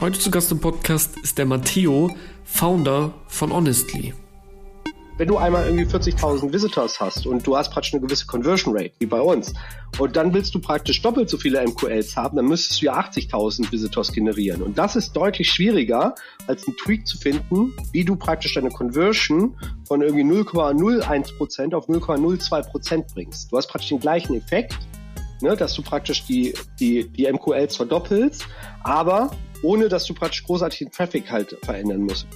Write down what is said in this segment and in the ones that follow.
Heute zu Gast im Podcast ist der Matteo, Founder von Honestly. Wenn du einmal irgendwie 40.000 Visitors hast und du hast praktisch eine gewisse Conversion Rate, wie bei uns, und dann willst du praktisch doppelt so viele MQLs haben, dann müsstest du ja 80.000 Visitors generieren. Und das ist deutlich schwieriger, als einen Tweak zu finden, wie du praktisch deine Conversion von irgendwie 0,01% auf 0,02% bringst. Du hast praktisch den gleichen Effekt, ne, dass du praktisch die, die, die MQLs verdoppelst, aber ohne dass du praktisch großartig den Traffic halt verändern musst.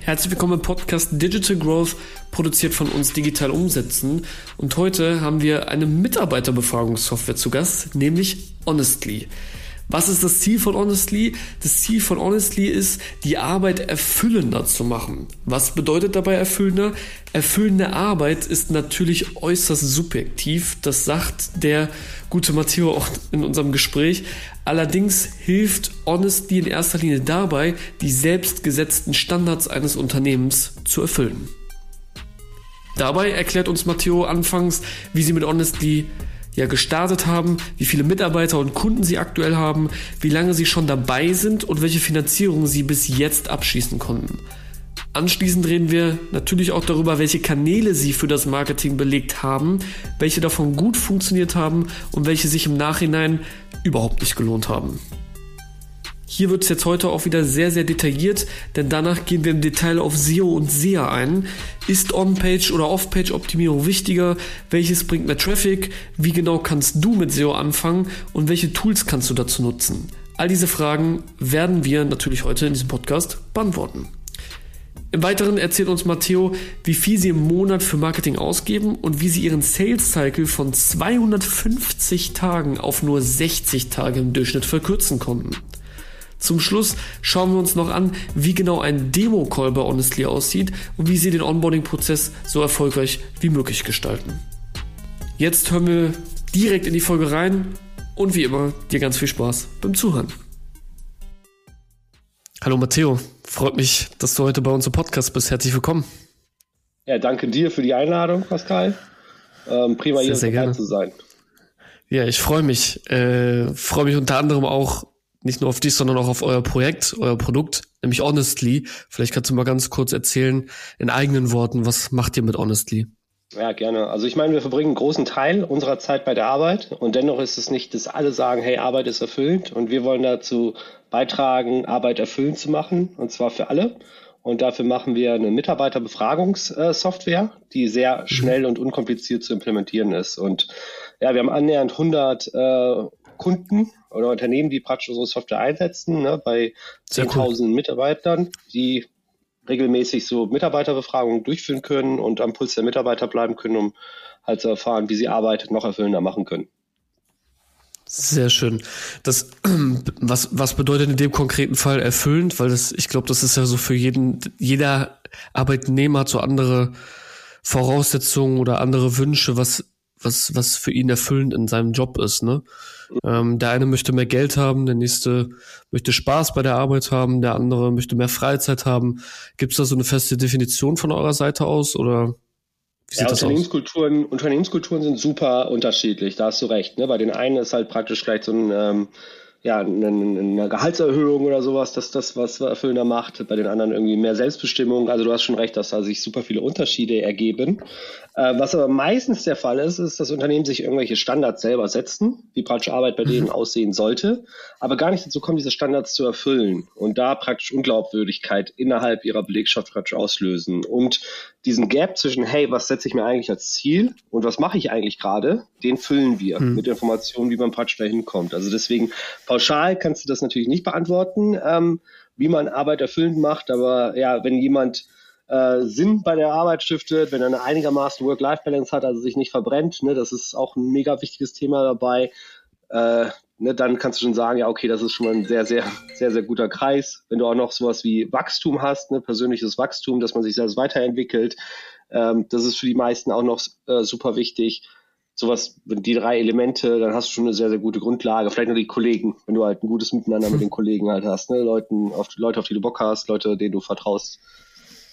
Herzlich willkommen im Podcast Digital Growth, produziert von uns Digital Umsetzen. Und heute haben wir eine Mitarbeiterbefragungssoftware zu Gast, nämlich Honestly. Was ist das Ziel von Honestly? Das Ziel von Honestly ist, die Arbeit erfüllender zu machen. Was bedeutet dabei erfüllender? Erfüllende Arbeit ist natürlich äußerst subjektiv. Das sagt der gute Matteo auch in unserem Gespräch. Allerdings hilft Honestly in erster Linie dabei, die selbstgesetzten Standards eines Unternehmens zu erfüllen. Dabei erklärt uns Matteo anfangs, wie sie mit Honestly ja gestartet haben, wie viele Mitarbeiter und Kunden sie aktuell haben, wie lange sie schon dabei sind und welche Finanzierung sie bis jetzt abschließen konnten. Anschließend reden wir natürlich auch darüber, welche Kanäle sie für das Marketing belegt haben, welche davon gut funktioniert haben und welche sich im Nachhinein überhaupt nicht gelohnt haben. Hier wird es jetzt heute auch wieder sehr, sehr detailliert, denn danach gehen wir im Detail auf SEO und SEA ein. Ist On-Page oder Off-Page-Optimierung wichtiger? Welches bringt mehr Traffic? Wie genau kannst du mit SEO anfangen? Und welche Tools kannst du dazu nutzen? All diese Fragen werden wir natürlich heute in diesem Podcast beantworten. Im Weiteren erzählt uns Matteo, wie viel sie im Monat für Marketing ausgeben und wie sie ihren Sales Cycle von 250 Tagen auf nur 60 Tage im Durchschnitt verkürzen konnten. Zum Schluss schauen wir uns noch an, wie genau ein Demo-Call bei Honestly aussieht und wie sie den Onboarding-Prozess so erfolgreich wie möglich gestalten. Jetzt hören wir direkt in die Folge rein und wie immer dir ganz viel Spaß beim Zuhören. Hallo Matteo, freut mich, dass du heute bei uns im Podcast bist. Herzlich willkommen. Ja, danke dir für die Einladung, Pascal. Ähm, prima, sehr, hier sehr gerne. zu sein. Ja, ich freue mich. Äh, freue mich unter anderem auch nicht nur auf dich, sondern auch auf euer Projekt, euer Produkt, nämlich Honestly. Vielleicht kannst du mal ganz kurz erzählen, in eigenen Worten, was macht ihr mit Honestly? Ja, gerne. Also ich meine, wir verbringen einen großen Teil unserer Zeit bei der Arbeit und dennoch ist es nicht, dass alle sagen, hey, Arbeit ist erfüllend und wir wollen dazu beitragen, Arbeit erfüllend zu machen und zwar für alle. Und dafür machen wir eine Mitarbeiterbefragungssoftware, die sehr mhm. schnell und unkompliziert zu implementieren ist. Und ja, wir haben annähernd 100 äh, Kunden oder Unternehmen, die praktisch unsere Software einsetzen, ne, bei 10.000 cool. Mitarbeitern, die regelmäßig so Mitarbeiterbefragungen durchführen können und am Puls der Mitarbeiter bleiben können, um halt zu erfahren, wie sie Arbeit noch erfüllender machen können. Sehr schön. Das, was, was bedeutet in dem konkreten Fall erfüllend? Weil das, ich glaube, das ist ja so für jeden, jeder Arbeitnehmer hat so andere Voraussetzungen oder andere Wünsche, was, was, was für ihn erfüllend in seinem Job ist, ne? Ähm, der eine möchte mehr Geld haben, der nächste möchte Spaß bei der Arbeit haben, der andere möchte mehr Freizeit haben. Gibt es da so eine feste Definition von eurer Seite aus oder ja, Unternehmenskulturen? Unternehmenskulturen sind super unterschiedlich, da hast du recht. Ne? Bei den einen ist halt praktisch gleich so ein ähm, ja, eine, eine Gehaltserhöhung oder sowas, dass das was erfüllender macht. Bei den anderen irgendwie mehr Selbstbestimmung. Also du hast schon recht, dass da sich super viele Unterschiede ergeben. Äh, was aber meistens der Fall ist, ist, dass Unternehmen sich irgendwelche Standards selber setzen, wie praktisch Arbeit bei denen mhm. aussehen sollte, aber gar nicht dazu kommen, diese Standards zu erfüllen und da praktisch Unglaubwürdigkeit innerhalb ihrer Belegschaft praktisch auslösen. Und diesen Gap zwischen, hey, was setze ich mir eigentlich als Ziel und was mache ich eigentlich gerade, den füllen wir mhm. mit Informationen, wie man praktisch dahin kommt. Also deswegen pauschal kannst du das natürlich nicht beantworten, ähm, wie man Arbeit erfüllend macht, aber ja, wenn jemand äh, Sinn bei der Arbeit stiftet, wenn er eine einigermaßen Work-Life-Balance hat, also sich nicht verbrennt, ne, das ist auch ein mega wichtiges Thema dabei, äh, ne, dann kannst du schon sagen, ja, okay, das ist schon mal ein sehr, sehr, sehr, sehr guter Kreis. Wenn du auch noch sowas wie Wachstum hast, ne, persönliches Wachstum, dass man sich selbst weiterentwickelt, ähm, das ist für die meisten auch noch äh, super wichtig. Sowas, die drei Elemente, dann hast du schon eine sehr, sehr gute Grundlage. Vielleicht nur die Kollegen, wenn du halt ein gutes Miteinander mit den Kollegen halt hast, ne? Leuten, auf, Leute, auf die du Bock hast, Leute, denen du vertraust.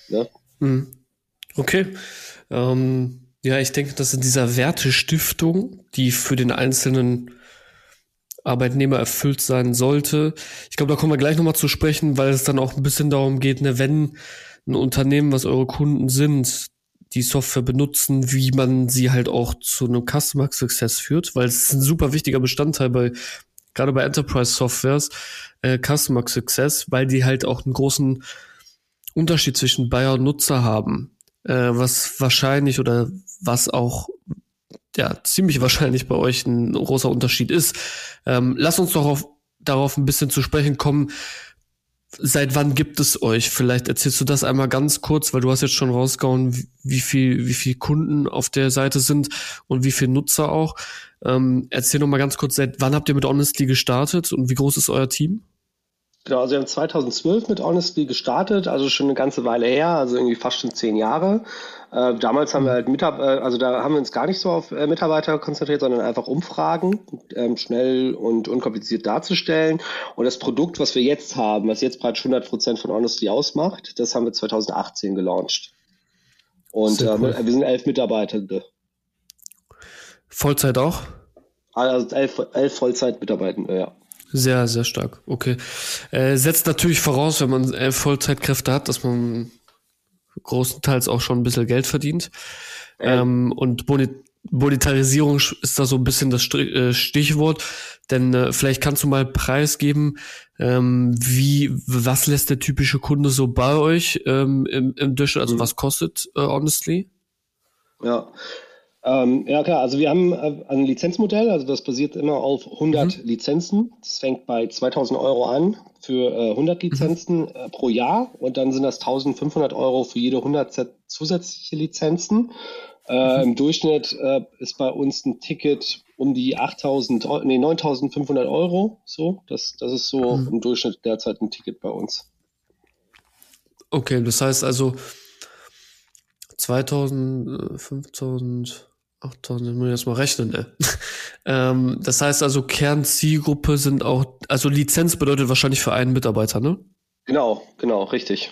Ne? Hm. Okay. Ähm, ja, ich denke, dass in dieser Wertestiftung, die für den Einzelnen Arbeitnehmer erfüllt sein sollte. Ich glaube, da kommen wir gleich nochmal zu sprechen, weil es dann auch ein bisschen darum geht, ne, wenn ein Unternehmen, was eure Kunden sind, die Software benutzen, wie man sie halt auch zu einem Customer Success führt, weil es ist ein super wichtiger Bestandteil bei, gerade bei Enterprise Softwares, äh, Customer Success, weil die halt auch einen großen Unterschied zwischen Buyer und Nutzer haben, äh, was wahrscheinlich oder was auch ja ziemlich wahrscheinlich bei euch ein großer Unterschied ist. Ähm, lass uns doch auf, darauf ein bisschen zu sprechen kommen. Seit wann gibt es euch? Vielleicht erzählst du das einmal ganz kurz, weil du hast jetzt schon rausgehauen, wie viel, wie viel Kunden auf der Seite sind und wie viel Nutzer auch. Ähm, erzähl noch mal ganz kurz, seit wann habt ihr mit Honestly gestartet und wie groß ist euer Team? Genau, also wir haben 2012 mit Honestly gestartet, also schon eine ganze Weile her, also irgendwie fast schon zehn Jahre. Äh, damals haben wir halt Mitab äh, also da haben wir uns gar nicht so auf äh, Mitarbeiter konzentriert, sondern einfach Umfragen ähm, schnell und unkompliziert darzustellen. Und das Produkt, was wir jetzt haben, was jetzt praktisch 100 Prozent von Honestly ausmacht, das haben wir 2018 gelauncht. Und äh, cool. wir sind elf Mitarbeitende. Vollzeit auch? Also elf, elf Vollzeit-Mitarbeitende, ja. Sehr, sehr stark. Okay. Äh, setzt natürlich voraus, wenn man elf Vollzeitkräfte hat, dass man großenteils auch schon ein bisschen Geld verdient. Ähm, und Bonit Monetarisierung ist da so ein bisschen das äh, Stichwort, denn äh, vielleicht kannst du mal preisgeben, ähm, wie, was lässt der typische Kunde so bei euch ähm, im, im Durchschnitt, also mhm. was kostet äh, Honestly? Ja, ähm, ja klar, also wir haben äh, ein Lizenzmodell, also das basiert immer auf 100 mhm. Lizenzen. Das fängt bei 2000 Euro an für äh, 100 mhm. Lizenzen mhm. äh, pro Jahr und dann sind das 1500 Euro für jede 100 zusätzliche Lizenzen. Äh, mhm. Im Durchschnitt äh, ist bei uns ein Ticket um die 8000, nee, 9500 Euro. So, das, das ist so mhm. im Durchschnitt derzeit ein Ticket bei uns. Okay, das heißt also 2000, 5000, 8000, muss ich erst mal rechnen, ne? ähm, das heißt also, Kernzielgruppe sind auch, also Lizenz bedeutet wahrscheinlich für einen Mitarbeiter, ne? Genau, genau, richtig.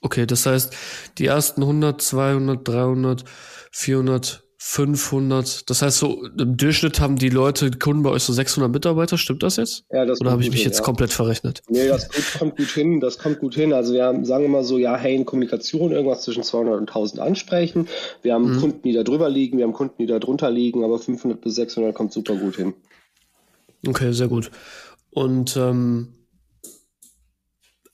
Okay, das heißt, die ersten 100, 200, 300, 400, 500. Das heißt, so im Durchschnitt haben die Leute, die Kunden bei euch so 600 Mitarbeiter. Stimmt das jetzt? Ja, das Oder habe ich mich hin, jetzt ja. komplett verrechnet? Nee, das kommt gut hin. Das kommt gut hin. Also wir haben, sagen immer so, ja, hey, in Kommunikation irgendwas zwischen 200 und 1000 ansprechen. Wir haben mhm. Kunden, die da drüber liegen. Wir haben Kunden, die da drunter liegen. Aber 500 bis 600 kommt super gut hin. Okay, sehr gut. Und ähm,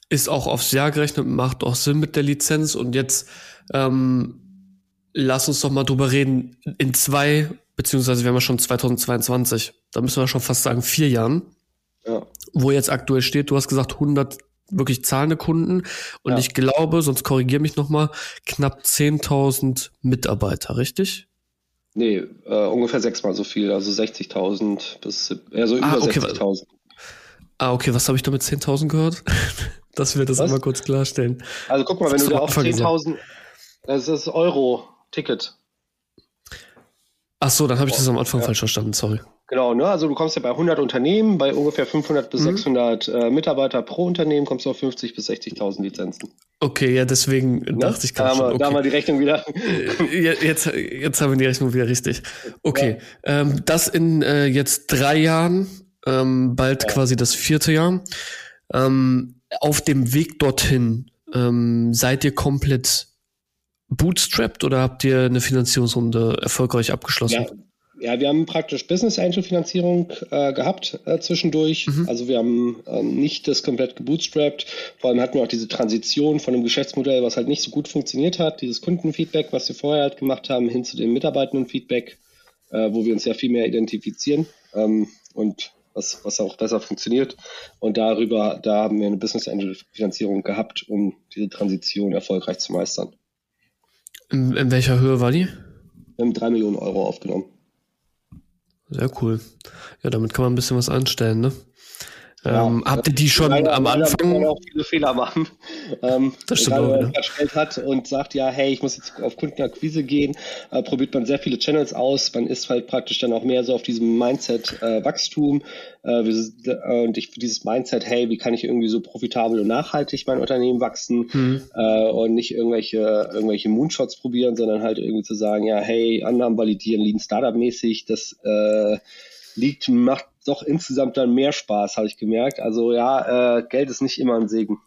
ist auch aufs Jahr gerechnet, macht auch Sinn mit der Lizenz. Und jetzt ähm, lass uns doch mal drüber reden. In zwei, beziehungsweise wir haben ja schon 2022, da müssen wir schon fast sagen vier Jahren, ja. wo jetzt aktuell steht, du hast gesagt 100 wirklich zahlende Kunden und ja. ich glaube, sonst korrigier mich nochmal, knapp 10.000 Mitarbeiter, richtig? Nee, äh, ungefähr sechsmal so viel, also 60.000 bis, also über ah, okay. 60.000. Ah, okay, was habe ich da mit 10.000 gehört? Dass wir das was? einmal kurz klarstellen. Also guck mal, wenn du da auf 10.000, das ist Euro, Ticket. Ach so, dann habe ich das am Anfang ja. falsch verstanden, sorry. Genau, ne? also du kommst ja bei 100 Unternehmen, bei ungefähr 500 bis mhm. 600 äh, Mitarbeiter pro Unternehmen kommst du auf 50 bis 60.000 Lizenzen. Okay, ja, deswegen ne? dachte ich gerade schon. Okay. Da haben wir die Rechnung wieder. Äh, jetzt, jetzt haben wir die Rechnung wieder richtig. Okay, ja. ähm, das in äh, jetzt drei Jahren, ähm, bald ja. quasi das vierte Jahr. Ähm, auf dem Weg dorthin ähm, seid ihr komplett bootstrapped oder habt ihr eine Finanzierungsrunde erfolgreich abgeschlossen? Ja. Ja, wir haben praktisch Business Angel Finanzierung äh, gehabt äh, zwischendurch. Mhm. Also wir haben ähm, nicht das komplett gebootstrapped. Vor allem hatten wir auch diese Transition von einem Geschäftsmodell, was halt nicht so gut funktioniert hat, dieses Kundenfeedback, was wir vorher halt gemacht haben, hin zu dem Mitarbeitendenfeedback, äh, wo wir uns ja viel mehr identifizieren ähm, und was, was auch besser funktioniert. Und darüber, da haben wir eine Business Angel Finanzierung gehabt, um diese Transition erfolgreich zu meistern. In, in welcher Höhe war die? Wir haben drei Millionen Euro aufgenommen. Sehr cool. Ja, damit kann man ein bisschen was anstellen, ne? Ja, ähm, habt ihr die schon leider, am Anfang? Auch viele Fehler machen. Ähm, das stimmt wenn man erstellt hat und sagt, ja, hey, ich muss jetzt auf Kundenakquise gehen, äh, probiert man sehr viele Channels aus. Man ist halt praktisch dann auch mehr so auf diesem Mindset äh, Wachstum äh, äh, und ich dieses Mindset, hey, wie kann ich irgendwie so profitabel und nachhaltig mein Unternehmen wachsen mhm. äh, und nicht irgendwelche irgendwelche Moonshots probieren, sondern halt irgendwie zu sagen, ja, hey, Annahmen validieren, Lean Startup mäßig, das liegt, macht doch insgesamt dann mehr Spaß, habe ich gemerkt. Also ja, äh, Geld ist nicht immer ein Segen,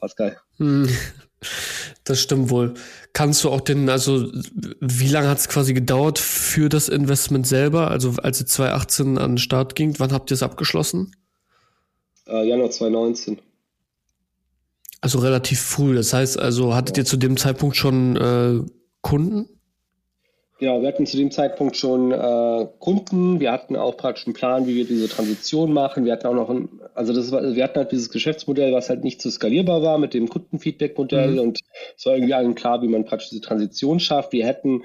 Pascal. Hm. Das stimmt wohl. Kannst du auch den, also wie lange hat es quasi gedauert für das Investment selber? Also als ihr 2018 an den Start ging, wann habt ihr es abgeschlossen? Äh, Januar 2019. Also relativ früh. Das heißt, also hattet ja. ihr zu dem Zeitpunkt schon äh, Kunden? Genau, wir hatten zu dem Zeitpunkt schon äh, Kunden, wir hatten auch praktisch einen Plan, wie wir diese Transition machen. Wir hatten auch noch ein, also das war, wir hatten halt dieses Geschäftsmodell, was halt nicht so skalierbar war mit dem Kundenfeedback-Modell mhm. und es war irgendwie allen klar, wie man praktisch diese Transition schafft. Wir hätten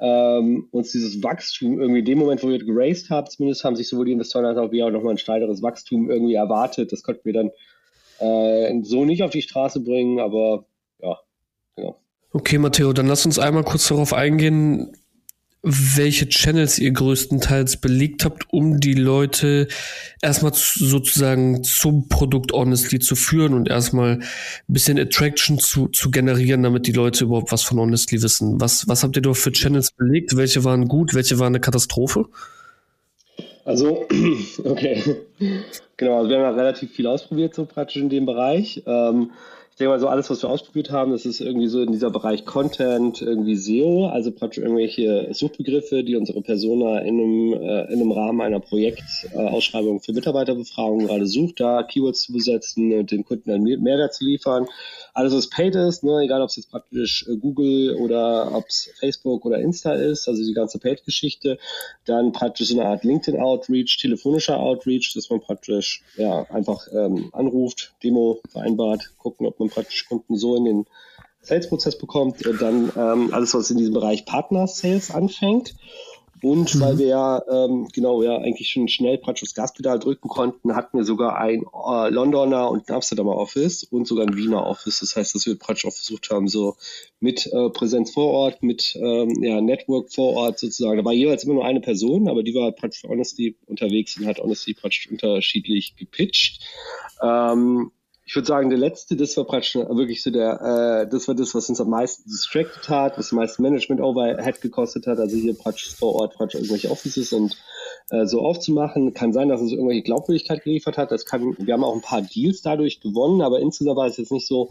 ähm, uns dieses Wachstum irgendwie in dem Moment, wo wir geraced haben, zumindest haben sich sowohl die Investoren als auch wir auch nochmal ein steileres Wachstum irgendwie erwartet. Das konnten wir dann äh, so nicht auf die Straße bringen, aber ja, genau. Okay, Matteo, dann lass uns einmal kurz darauf eingehen, welche Channels ihr größtenteils belegt habt, um die Leute erstmal sozusagen zum Produkt Honestly zu führen und erstmal ein bisschen Attraction zu, zu generieren, damit die Leute überhaupt was von Honestly wissen. Was, was habt ihr dort für Channels belegt? Welche waren gut? Welche waren eine Katastrophe? Also, okay. Genau, also wir haben ja relativ viel ausprobiert, so praktisch in dem Bereich. Ähm, denke mal, so alles, was wir ausprobiert haben, das ist irgendwie so in dieser Bereich Content, irgendwie SEO, also praktisch irgendwelche Suchbegriffe, die unsere Persona in einem, äh, in einem Rahmen einer Projektausschreibung äh, für Mitarbeiterbefragung gerade sucht, da Keywords zu besetzen und den Kunden einen Mehrwert zu liefern. Alles was paid ist, ne, egal ob es jetzt praktisch äh, Google oder ob es Facebook oder Insta ist, also die ganze Paid-Geschichte, dann praktisch so eine Art LinkedIn-Outreach, telefonischer Outreach, dass man praktisch ja einfach ähm, anruft, Demo vereinbart, gucken, ob man praktisch Kunden so in den Sales-Prozess bekommt, und dann ähm, alles, was in diesem Bereich Partner-Sales anfängt. Und mhm. weil wir ja, ähm, genau, ja, eigentlich schon schnell praktisch das Gaspedal drücken konnten, hatten wir sogar ein äh, Londoner und ein Amsterdamer Office und sogar ein Wiener Office. Das heißt, dass wir praktisch auch versucht haben, so mit äh, Präsenz vor Ort, mit ähm, ja, Network vor Ort sozusagen. Da war jeweils immer nur eine Person, aber die war praktisch für Honesty unterwegs und hat Honesty praktisch unterschiedlich gepitcht. Ähm, ich würde sagen, der letzte, das war praktisch wirklich so der, äh, das war das, was uns am meisten distracted hat, was am meisten Management Overhead gekostet hat, also hier praktisch vor Ort praktisch irgendwelche Offices und äh, so aufzumachen. Kann sein, dass es irgendwelche Glaubwürdigkeit geliefert hat. Das kann, wir haben auch ein paar Deals dadurch gewonnen, aber insgesamt war es jetzt nicht so,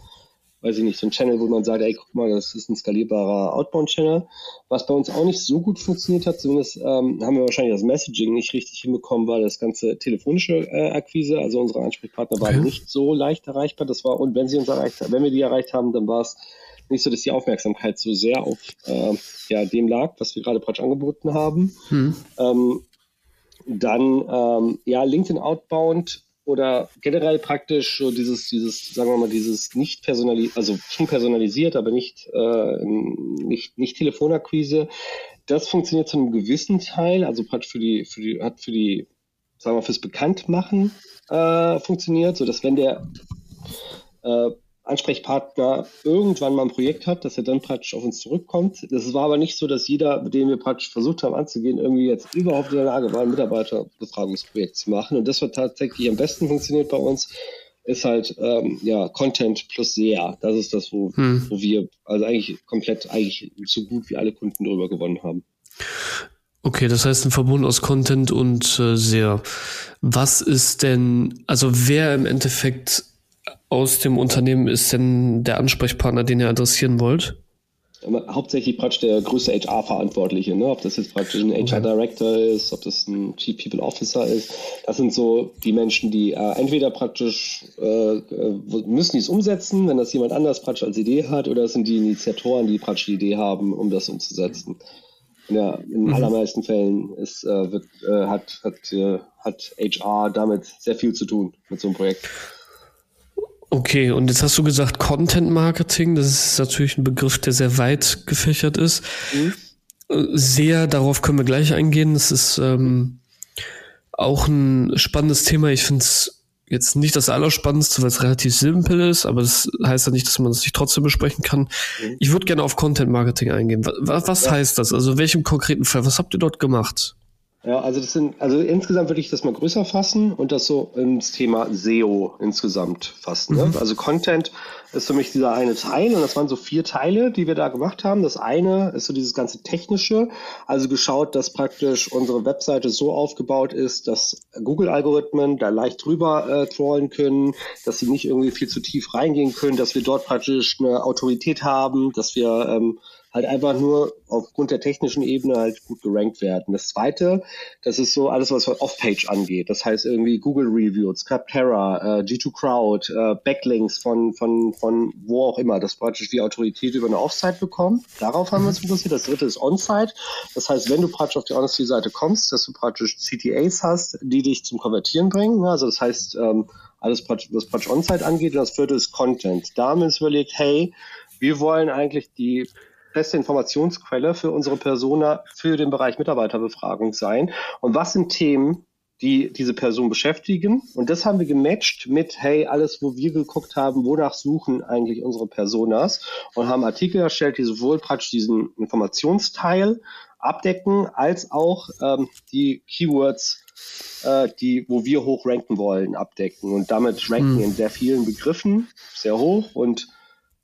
weiß ich nicht, so ein Channel, wo man sagt, ey, guck mal, das ist ein skalierbarer Outbound-Channel. Was bei uns auch nicht so gut funktioniert hat, zumindest ähm, haben wir wahrscheinlich das Messaging nicht richtig hinbekommen, war das ganze telefonische äh, Akquise. Also unsere Ansprechpartner waren nicht so leicht erreichbar. Das war, und wenn sie uns erreicht haben, wenn wir die erreicht haben, dann war es nicht so, dass die Aufmerksamkeit so sehr auf äh, ja, dem lag, was wir gerade praktisch angeboten haben. Hm. Ähm, dann, ähm, ja, LinkedIn Outbound oder generell praktisch so dieses, dieses, sagen wir mal, dieses nicht personalisiert, also schon personalisiert, aber nicht, äh, nicht, nicht Telefonakquise. Das funktioniert zu einem gewissen Teil, also praktisch für die, für die, hat für die, sagen wir, fürs Bekanntmachen äh, funktioniert, so dass wenn der äh, Ansprechpartner irgendwann mal ein Projekt hat, dass er dann praktisch auf uns zurückkommt. Das war aber nicht so, dass jeder, mit dem wir praktisch versucht haben anzugehen, irgendwie jetzt überhaupt in der Lage war, ein Mitarbeiterbefragungsprojekt zu machen. Und das, was tatsächlich am besten funktioniert bei uns, ist halt ähm, ja Content plus SEA. Das ist das, wo, hm. wo wir also eigentlich komplett eigentlich so gut wie alle Kunden drüber gewonnen haben. Okay, das heißt ein Verbund aus Content und äh, SEA. Was ist denn, also wer im Endeffekt aus dem Unternehmen ist denn der Ansprechpartner, den ihr adressieren wollt? Hauptsächlich praktisch der größte HR-Verantwortliche, ne? ob das jetzt praktisch ein HR-Director ist, ob das ein Chief People Officer ist. Das sind so die Menschen, die äh, entweder praktisch äh, äh müssen die es umsetzen, wenn das jemand anders praktisch als Idee hat, oder es sind die Initiatoren, die praktisch die Idee haben, um das umzusetzen. Ja, in mhm. allermeisten Fällen ist, äh, wird, äh, hat, hat, äh, hat HR damit sehr viel zu tun mit so einem Projekt. Okay, und jetzt hast du gesagt Content Marketing. Das ist natürlich ein Begriff, der sehr weit gefächert ist. Mhm. Sehr, darauf können wir gleich eingehen. Das ist ähm, auch ein spannendes Thema. Ich finde es jetzt nicht das Allerspannendste, weil es relativ simpel ist, aber das heißt ja nicht, dass man es nicht trotzdem besprechen kann. Mhm. Ich würde gerne auf Content Marketing eingehen. Was, was ja. heißt das? Also welchem konkreten Fall? Was habt ihr dort gemacht? Ja, also das sind, also insgesamt würde ich das mal größer fassen und das so ins Thema SEO insgesamt fassen. Ne? Mhm. Also Content ist für mich dieser eine Teil und das waren so vier Teile, die wir da gemacht haben. Das eine ist so dieses ganze technische, also geschaut, dass praktisch unsere Webseite so aufgebaut ist, dass Google-Algorithmen da leicht drüber äh, crawlen können, dass sie nicht irgendwie viel zu tief reingehen können, dass wir dort praktisch eine Autorität haben, dass wir ähm, halt einfach nur aufgrund der technischen Ebene halt gut gerankt werden. Das zweite, das ist so alles, was Off-Page angeht. Das heißt irgendwie Google Reviews, Capterra, äh, G2 Crowd, äh, Backlinks von, von, von wo auch immer, das praktisch die Autorität über eine Offsite bekommen. Darauf haben wir uns interessiert. Das dritte ist On-Site. Das heißt, wenn du praktisch auf die Honesty-Seite kommst, dass du praktisch CTAs hast, die dich zum Konvertieren bringen. Also das heißt, ähm, alles, was praktisch On-Site angeht. Und das vierte ist Content. Da haben wir uns überlegt, hey, wir wollen eigentlich die beste Informationsquelle für unsere Persona für den Bereich Mitarbeiterbefragung sein. Und was sind Themen, die diese Person beschäftigen? Und das haben wir gematcht mit, hey, alles, wo wir geguckt haben, wonach suchen eigentlich unsere Personas und haben Artikel erstellt, die sowohl praktisch diesen Informationsteil abdecken, als auch ähm, die Keywords äh, die, wo wir hoch ranken wollen, abdecken. Und damit ranken hm. in sehr vielen Begriffen sehr hoch und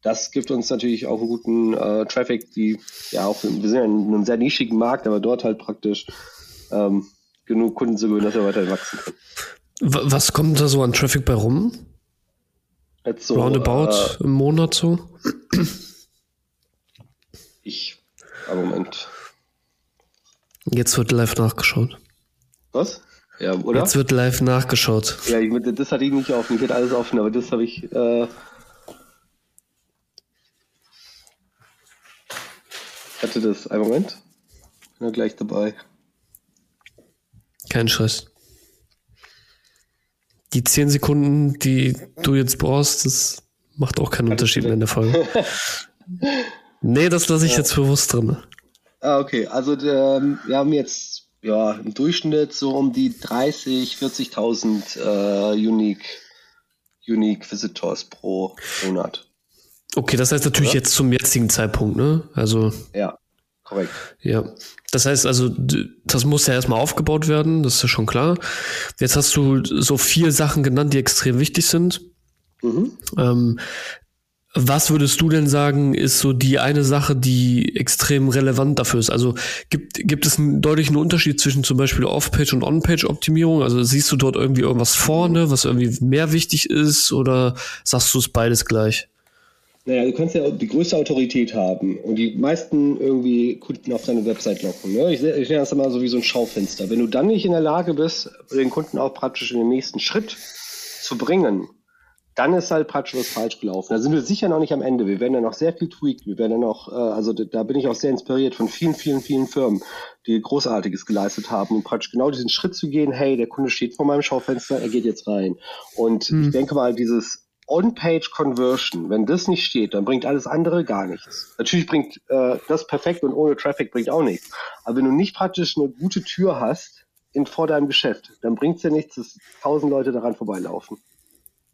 das gibt uns natürlich auch einen guten äh, Traffic, die ja auch, wir sind ja in einem sehr nischigen Markt, aber dort halt praktisch ähm, genug Kunden zu gewinnen, dass wir weiter wachsen können. Was kommt da so an Traffic bei rum? Jetzt so, Roundabout äh, im Monat so? Ich, aber Moment. Jetzt wird live nachgeschaut. Was? Ja, oder? Jetzt wird live nachgeschaut. Ja, ich, das hatte ich nicht offen. Ich hatte alles offen, aber das habe ich äh, hatte das. Einen Moment. Bin ja gleich dabei. Kein Stress. Die 10 Sekunden, die du jetzt brauchst, das macht auch keinen Kann Unterschied mehr in der Folge. nee, das lasse ich ja. jetzt bewusst drin. Ah, okay. Also der, wir haben jetzt ja im Durchschnitt so um die 30, 40.000 äh, Unique, Unique Visitors pro Monat. Okay, das heißt natürlich Oder? jetzt zum jetzigen Zeitpunkt, ne? Also. Ja, korrekt. Ja. Das heißt also, das muss ja erstmal aufgebaut werden, das ist ja schon klar. Jetzt hast du so vier Sachen genannt, die extrem wichtig sind. Mhm. Ähm, was würdest du denn sagen, ist so die eine Sache, die extrem relevant dafür ist? Also gibt, gibt es einen deutlichen Unterschied zwischen zum Beispiel Off-Page und On-Page-Optimierung? Also siehst du dort irgendwie irgendwas vorne, was irgendwie mehr wichtig ist oder sagst du es beides gleich? Naja, du kannst ja die größte Autorität haben und die meisten irgendwie Kunden auf deine Website locken. Ne? Ich, ich nenne das immer so wie so ein Schaufenster. Wenn du dann nicht in der Lage bist, den Kunden auch praktisch in den nächsten Schritt zu bringen, dann ist halt praktisch was falsch gelaufen. Da sind wir sicher noch nicht am Ende. Wir werden ja noch sehr viel tweaken. Wir werden ja noch, äh, also da bin ich auch sehr inspiriert von vielen, vielen, vielen Firmen, die Großartiges geleistet haben, um praktisch genau diesen Schritt zu gehen. Hey, der Kunde steht vor meinem Schaufenster, er geht jetzt rein. Und hm. ich denke mal, dieses On-Page-Conversion, wenn das nicht steht, dann bringt alles andere gar nichts. Natürlich bringt äh, das perfekt und ohne Traffic bringt auch nichts. Aber wenn du nicht praktisch eine gute Tür hast in, vor deinem Geschäft, dann bringt es ja nichts, dass tausend Leute daran vorbeilaufen.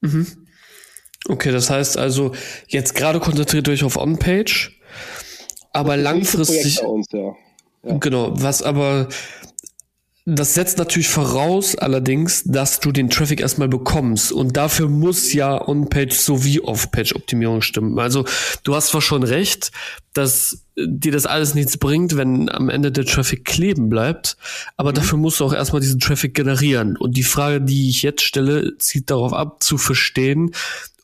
Mhm. Okay, das heißt also, jetzt gerade konzentriert euch auf On-Page, aber langfristig. Uns, ja. Ja. Genau, was aber das setzt natürlich voraus allerdings, dass du den Traffic erstmal bekommst. Und dafür muss ja On-Page sowie Off-Page-Optimierung stimmen. Also du hast zwar schon recht, dass dir das alles nichts bringt, wenn am Ende der Traffic kleben bleibt, aber mhm. dafür musst du auch erstmal diesen Traffic generieren. Und die Frage, die ich jetzt stelle, zieht darauf ab, zu verstehen,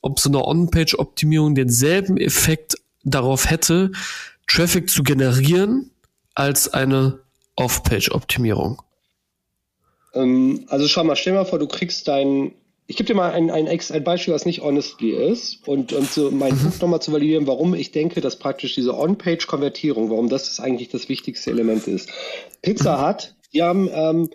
ob so eine On-Page-Optimierung denselben Effekt darauf hätte, Traffic zu generieren, als eine Off-Page-Optimierung. Ähm, also schau mal, stell mal vor, du kriegst dein, ich gebe dir mal ein, ein, ein Beispiel, was nicht honestly ist und, und so meinen mhm. Punkt nochmal zu validieren, warum ich denke, dass praktisch diese On-Page-Konvertierung, warum das eigentlich das wichtigste Element ist. Pizza Hut, die haben ähm,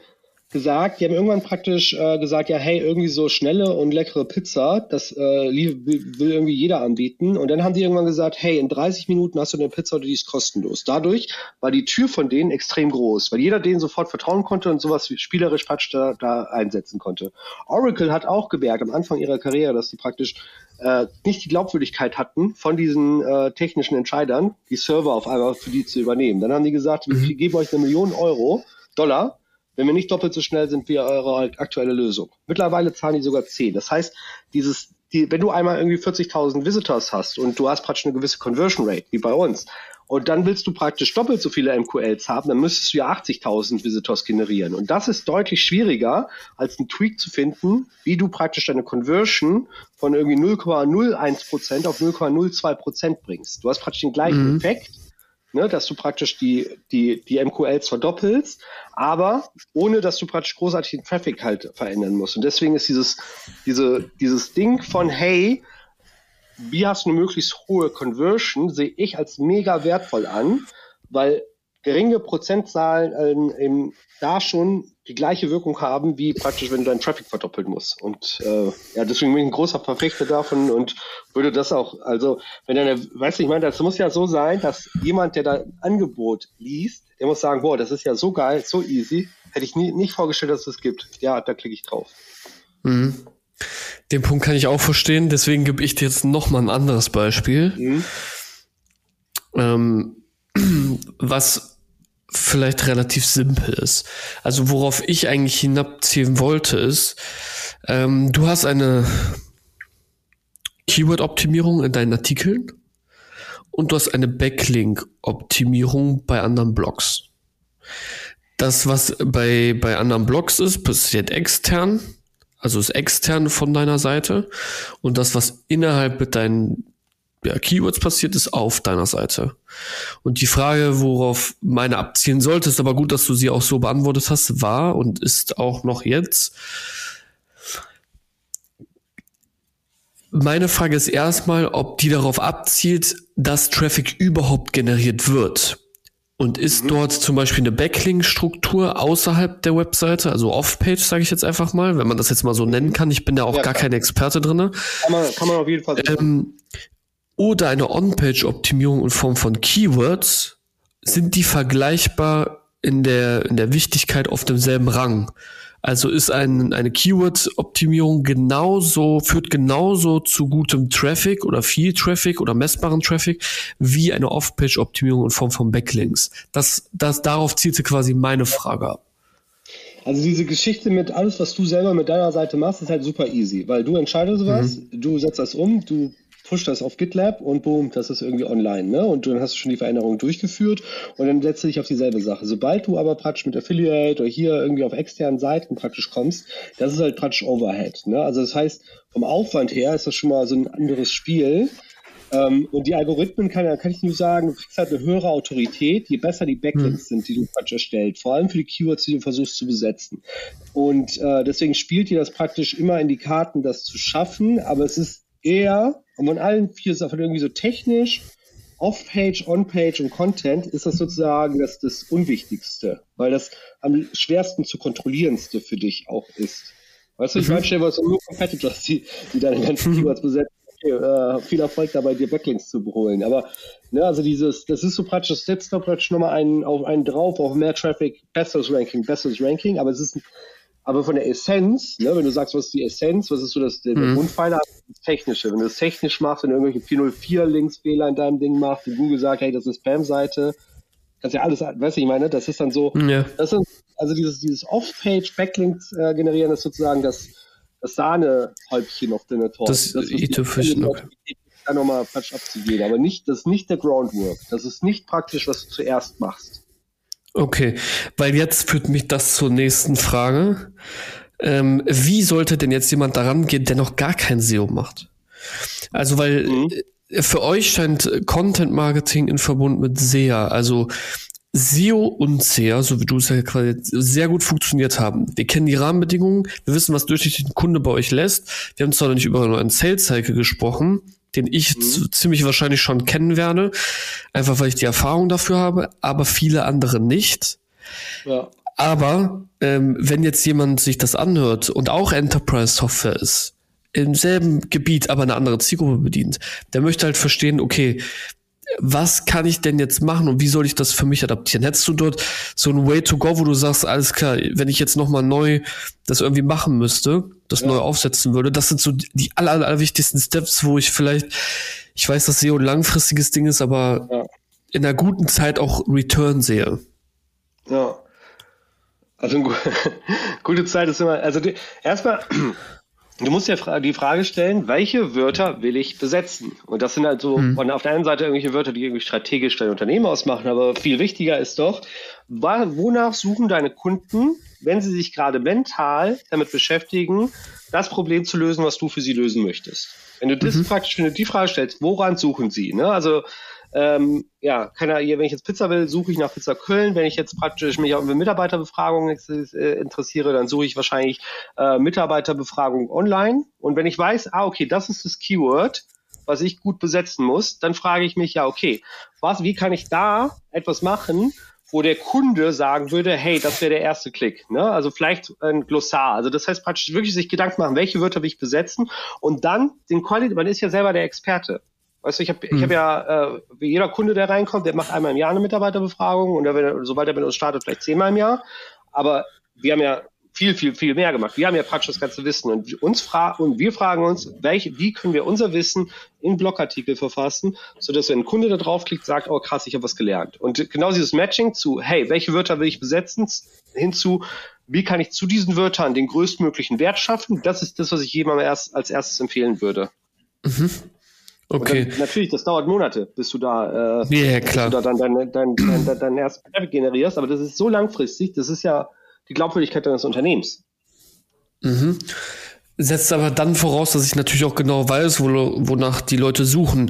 gesagt, die haben irgendwann praktisch äh, gesagt, ja, hey, irgendwie so schnelle und leckere Pizza, das äh, will irgendwie jeder anbieten. Und dann haben die irgendwann gesagt, hey, in 30 Minuten hast du eine Pizza, die ist kostenlos. Dadurch war die Tür von denen extrem groß, weil jeder denen sofort vertrauen konnte und sowas wie spielerisch praktisch da, da einsetzen konnte. Oracle hat auch gemerkt am Anfang ihrer Karriere, dass sie praktisch äh, nicht die Glaubwürdigkeit hatten von diesen äh, technischen Entscheidern, die Server auf einmal für die zu übernehmen. Dann haben die gesagt, mhm. wir geben euch eine Million Euro, Dollar, wenn wir nicht doppelt so schnell sind wie eure aktuelle Lösung. Mittlerweile zahlen die sogar 10. Das heißt, dieses, die, wenn du einmal irgendwie 40.000 Visitors hast und du hast praktisch eine gewisse Conversion Rate, wie bei uns, und dann willst du praktisch doppelt so viele MQLs haben, dann müsstest du ja 80.000 Visitors generieren. Und das ist deutlich schwieriger, als einen Tweak zu finden, wie du praktisch deine Conversion von irgendwie 0,01% auf 0,02% bringst. Du hast praktisch den gleichen mhm. Effekt, ne, dass du praktisch die, die, die MQLs verdoppelst, aber ohne dass du praktisch großartig den Traffic halt verändern musst. Und deswegen ist dieses, diese, dieses Ding von, hey, wie hast du eine möglichst hohe Conversion, sehe ich als mega wertvoll an, weil geringe Prozentzahlen äh, eben da schon die gleiche Wirkung haben, wie praktisch, wenn du deinen Traffic verdoppeln musst. Und äh, ja, deswegen bin ich ein großer Verfechter davon und würde das auch, also wenn deine, weißt du, ich meine, das muss ja so sein, dass jemand, der da Angebot liest, der muss sagen, boah, das ist ja so geil, so easy, hätte ich nie, nicht vorgestellt, dass es das gibt. Ja, da klicke ich drauf. Mhm. Den Punkt kann ich auch verstehen, deswegen gebe ich dir jetzt noch mal ein anderes Beispiel. Mhm. Ähm, was vielleicht relativ simpel ist. Also worauf ich eigentlich hinabziehen wollte, ist, ähm, du hast eine Keyword-Optimierung in deinen Artikeln und du hast eine Backlink-Optimierung bei anderen Blogs. Das, was bei, bei anderen Blogs ist, passiert extern also ist extern von deiner Seite und das, was innerhalb mit deinen ja, Keywords passiert, ist auf deiner Seite. Und die Frage, worauf meine abzielen sollte, ist aber gut, dass du sie auch so beantwortet hast, war und ist auch noch jetzt. Meine Frage ist erstmal, ob die darauf abzielt, dass Traffic überhaupt generiert wird. Und ist mhm. dort zum Beispiel eine Backlink-Struktur außerhalb der Webseite, also Off-Page, sage ich jetzt einfach mal, wenn man das jetzt mal so nennen kann. Ich bin ja auch ja, gar kein Experte drin. Kann man, kann man auf jeden Fall ähm, Oder eine On-Page-Optimierung in Form von Keywords. Sind die vergleichbar in der, in der Wichtigkeit auf demselben Rang? Also ist ein, eine Keyword-Optimierung genauso, führt genauso zu gutem Traffic oder viel Traffic oder messbaren Traffic wie eine Off-Page-Optimierung in Form von Backlinks. Das, das, darauf zielte quasi meine Frage ab. Also diese Geschichte mit alles, was du selber mit deiner Seite machst, ist halt super easy, weil du entscheidest was, mhm. du setzt das um, du push das auf GitLab und boom, das ist irgendwie online. Ne? Und dann hast du schon die Veränderung durchgeführt und dann setzt du dich auf dieselbe Sache. Sobald du aber praktisch mit Affiliate oder hier irgendwie auf externen Seiten praktisch kommst, das ist halt praktisch Overhead. Ne? Also das heißt, vom Aufwand her ist das schon mal so ein anderes Spiel. Ähm, und die Algorithmen kann, kann ich nur sagen, du kriegst halt eine höhere Autorität, je besser die Backlinks mhm. sind, die du praktisch erstellt. Vor allem für die Keywords, die du versuchst zu besetzen. Und äh, deswegen spielt dir das praktisch immer in die Karten, das zu schaffen, aber es ist eher und von allen vier Sachen irgendwie so technisch, Off-Page, On-Page und Content ist das sozusagen das, das Unwichtigste, weil das am schwersten zu kontrollierendste für dich auch ist. Weißt du, ich mhm. meine, stell dir nur Competitors, die, die deine ganzen mhm. Keywords besetzen. Okay, äh, viel Erfolg dabei, dir Backlinks zu holen. Aber ne, also dieses, das ist so praktisch, das setzt doch praktisch nochmal einen auf einen drauf, auf mehr Traffic, besseres Ranking, besseres Ranking, aber es ist aber von der Essenz, ne, wenn du sagst, was ist die Essenz, was ist so das, der, mhm. Grundpfeiler, das Technische. Wenn du das technisch machst, wenn du irgendwelche 404-Linksfehler in deinem Ding machst, und Google sagt, hey, das ist Spam-Seite, kannst ja alles, weißt du, ich meine, das ist dann so, ja. das sind, also dieses, dieses Off-Page-Backlinks äh, generieren ist sozusagen das, das Sahnehäubchen auf deiner Torte. Das, das i-Tüpfelchen, okay. Da nochmal falsch abzugehen, aber nicht, das ist nicht der Groundwork. Das ist nicht praktisch, was du zuerst machst. Okay, weil jetzt führt mich das zur nächsten Frage. Ähm, wie sollte denn jetzt jemand daran gehen, der noch gar kein SEO macht? Also, weil mhm. Äh, für euch scheint Content Marketing in Verbund mit SEA, also SEO und SEA, so wie du es ja quasi sehr gut funktioniert haben. Wir kennen die Rahmenbedingungen, wir wissen, was durchschnittlich ein Kunde bei euch lässt. Wir haben zwar noch nicht über einen Sales Cycle gesprochen, den ich mhm. ziemlich wahrscheinlich schon kennen werde, einfach weil ich die Erfahrung dafür habe, aber viele andere nicht. Ja. Aber ähm, wenn jetzt jemand sich das anhört und auch Enterprise-Software ist, im selben Gebiet, aber eine andere Zielgruppe bedient, der möchte halt verstehen, okay, was kann ich denn jetzt machen und wie soll ich das für mich adaptieren? Hättest du dort so ein Way to go, wo du sagst, alles klar, wenn ich jetzt nochmal neu das irgendwie machen müsste, das ja. neu aufsetzen würde, das sind so die aller, aller wichtigsten Steps, wo ich vielleicht, ich weiß, dass SEO ein langfristiges Ding ist, aber ja. in einer guten Zeit auch Return sehe. Ja. Also gute Zeit ist immer, also die, erstmal, du musst ja die Frage stellen, welche Wörter will ich besetzen? Und das sind halt so hm. von auf der einen Seite irgendwelche Wörter, die irgendwie strategisch dein Unternehmen ausmachen, aber viel wichtiger ist doch, wonach suchen deine Kunden, wenn sie sich gerade mental damit beschäftigen, das Problem zu lösen, was du für sie lösen möchtest? Wenn du das mhm. praktisch, wenn du die Frage stellst, woran suchen sie? Ne? Also ähm, ja, keiner, wenn ich jetzt Pizza will, suche ich nach Pizza Köln. Wenn ich jetzt praktisch mich auf eine Mitarbeiterbefragung äh, interessiere, dann suche ich wahrscheinlich äh, Mitarbeiterbefragung online. Und wenn ich weiß, ah, okay, das ist das Keyword, was ich gut besetzen muss, dann frage ich mich ja, okay, was, wie kann ich da etwas machen, wo der Kunde sagen würde, hey, das wäre der erste Klick. Ne? Also vielleicht ein Glossar. Also das heißt praktisch wirklich sich Gedanken machen, welche Wörter will ich besetzen und dann den Qualität, man ist ja selber der Experte. Weißt du, ich habe hm. ich hab ja, äh, wie jeder Kunde, der reinkommt, der macht einmal im Jahr eine Mitarbeiterbefragung und der, sobald er mit uns startet, vielleicht zehnmal im Jahr. Aber wir haben ja viel, viel, viel mehr gemacht. Wir haben ja praktisch das ganze Wissen und uns fragen und wir fragen uns, welche, wie können wir unser Wissen in Blogartikel verfassen, sodass wenn ein Kunde da draufklickt, sagt, oh krass, ich habe was gelernt. Und genau dieses Matching zu, hey, welche Wörter will ich besetzen, hinzu, wie kann ich zu diesen Wörtern den größtmöglichen Wert schaffen, das ist das, was ich jemandem erst als erstes empfehlen würde. Mhm. Okay. Dann, natürlich, das dauert Monate, bis du da, äh, yeah, klar. Bis du da dann deinen dein, dein, dein, dein ersten Traffic generierst, aber das ist so langfristig, das ist ja die Glaubwürdigkeit deines Unternehmens. Mhm. Setzt aber dann voraus, dass ich natürlich auch genau weiß, wo, wonach die Leute suchen.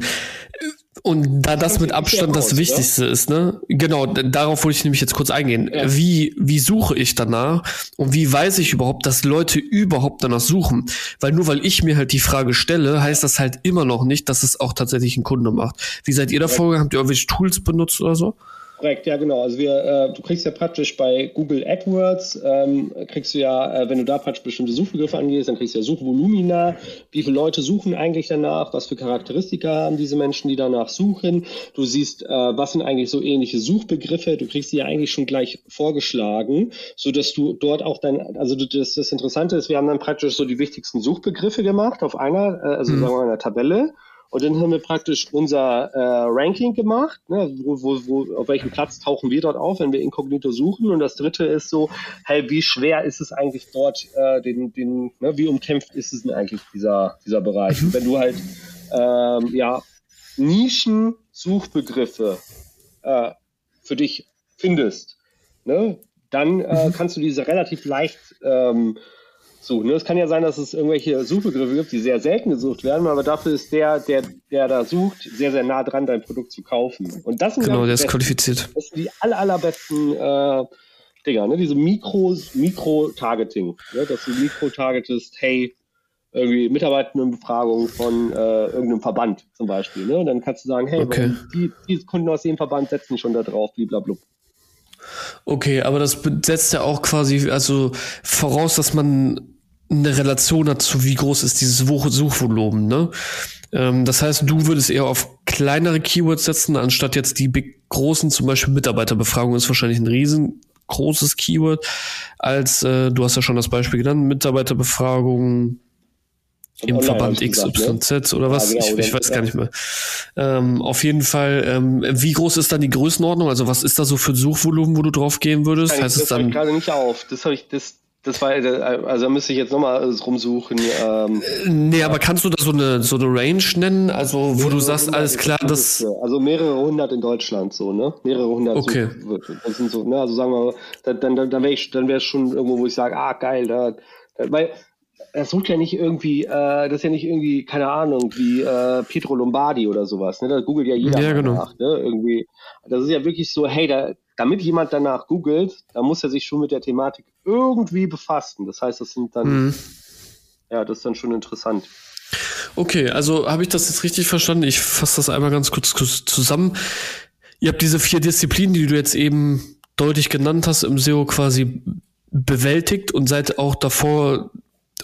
Und da das mit Abstand das Wichtigste ist, ne? Genau, darauf wollte ich nämlich jetzt kurz eingehen. Ja. Wie, wie suche ich danach? Und wie weiß ich überhaupt, dass Leute überhaupt danach suchen? Weil nur weil ich mir halt die Frage stelle, heißt das halt immer noch nicht, dass es auch tatsächlich ein Kunde macht. Wie seid ihr da vorgegangen? Habt ihr irgendwelche Tools benutzt oder so? Korrekt, ja genau. Also wir, äh, du kriegst ja praktisch bei Google AdWords, ähm, kriegst du ja, äh, wenn du da praktisch bestimmte Suchbegriffe angehst, dann kriegst du ja Suchvolumina, wie viele Leute suchen eigentlich danach, was für Charakteristika haben diese Menschen, die danach suchen. Du siehst, äh, was sind eigentlich so ähnliche Suchbegriffe, du kriegst sie ja eigentlich schon gleich vorgeschlagen, so dass du dort auch dann, also das, das Interessante ist, wir haben dann praktisch so die wichtigsten Suchbegriffe gemacht auf einer, äh, also mhm. sagen wir mal einer Tabelle und dann haben wir praktisch unser äh, Ranking gemacht, ne, wo, wo, wo, auf welchem Platz tauchen wir dort auf, wenn wir inkognito suchen. Und das dritte ist so, hey, wie schwer ist es eigentlich dort, äh, den, den, ne, wie umkämpft ist es denn eigentlich dieser, dieser Bereich? Mhm. Und wenn du halt ähm, ja, Nischen-Suchbegriffe äh, für dich findest, ne, dann äh, mhm. kannst du diese relativ leicht ähm, suchen. Es kann ja sein, dass es irgendwelche Suchbegriffe gibt, die sehr selten gesucht werden, aber dafür ist der, der, der da sucht, sehr, sehr nah dran, dein Produkt zu kaufen. Und das sind genau, der ist qualifiziert. Das sind die aller, allerbesten äh, Dinger, ne? diese Mikro, Mikro-Targeting, ne? dass du Mikro-targetest, hey, irgendwie Mitarbeitendenbefragung von äh, irgendeinem Verband zum Beispiel. Ne? Und dann kannst du sagen, hey, okay. die, die Kunden aus dem Verband setzen schon da drauf, blablabla. Okay, aber das setzt ja auch quasi also voraus, dass man eine Relation hat zu wie groß ist dieses Suchvolumen, ne? Ähm, das heißt, du würdest eher auf kleinere Keywords setzen, anstatt jetzt die big großen, zum Beispiel Mitarbeiterbefragung ist wahrscheinlich ein riesengroßes Keyword, als äh, du hast ja schon das Beispiel genannt, Mitarbeiterbefragung, im Verband XYZ ne? oder was? Ja, genau, ich, ich, weiß ja. gar nicht mehr. Ähm, auf jeden Fall, ähm, wie groß ist dann die Größenordnung? Also was ist da so für ein Suchvolumen, wo du drauf gehen würdest? Heißt das es dann gerade nicht auf. Das habe ich, das, das war, also da müsste ich jetzt nochmal rumsuchen. Ähm, nee, aber kannst du da so eine, so eine Range nennen? Also, wo du sagst, alles klar, das. Also mehrere hundert in Deutschland, so, ne? Mehrere hundert. Okay. das sind so, ne? Also sagen wir mal, dann, dann, dann wäre ich, dann wäre es schon irgendwo, wo ich sage, ah, geil, da, weil, er sucht ja nicht irgendwie, äh, das ist ja nicht irgendwie, keine Ahnung, wie äh, Pietro Lombardi oder sowas. Ne? Da googelt ja jeder ja, genau. nach. Ne? Irgendwie, das ist ja wirklich so, hey, da, damit jemand danach googelt, da muss er sich schon mit der Thematik irgendwie befassen. Das heißt, das sind dann, mhm. ja, das ist dann schon interessant. Okay, also habe ich das jetzt richtig verstanden? Ich fasse das einmal ganz kurz zusammen. Ihr habt diese vier Disziplinen, die du jetzt eben deutlich genannt hast, im SEO quasi bewältigt und seid auch davor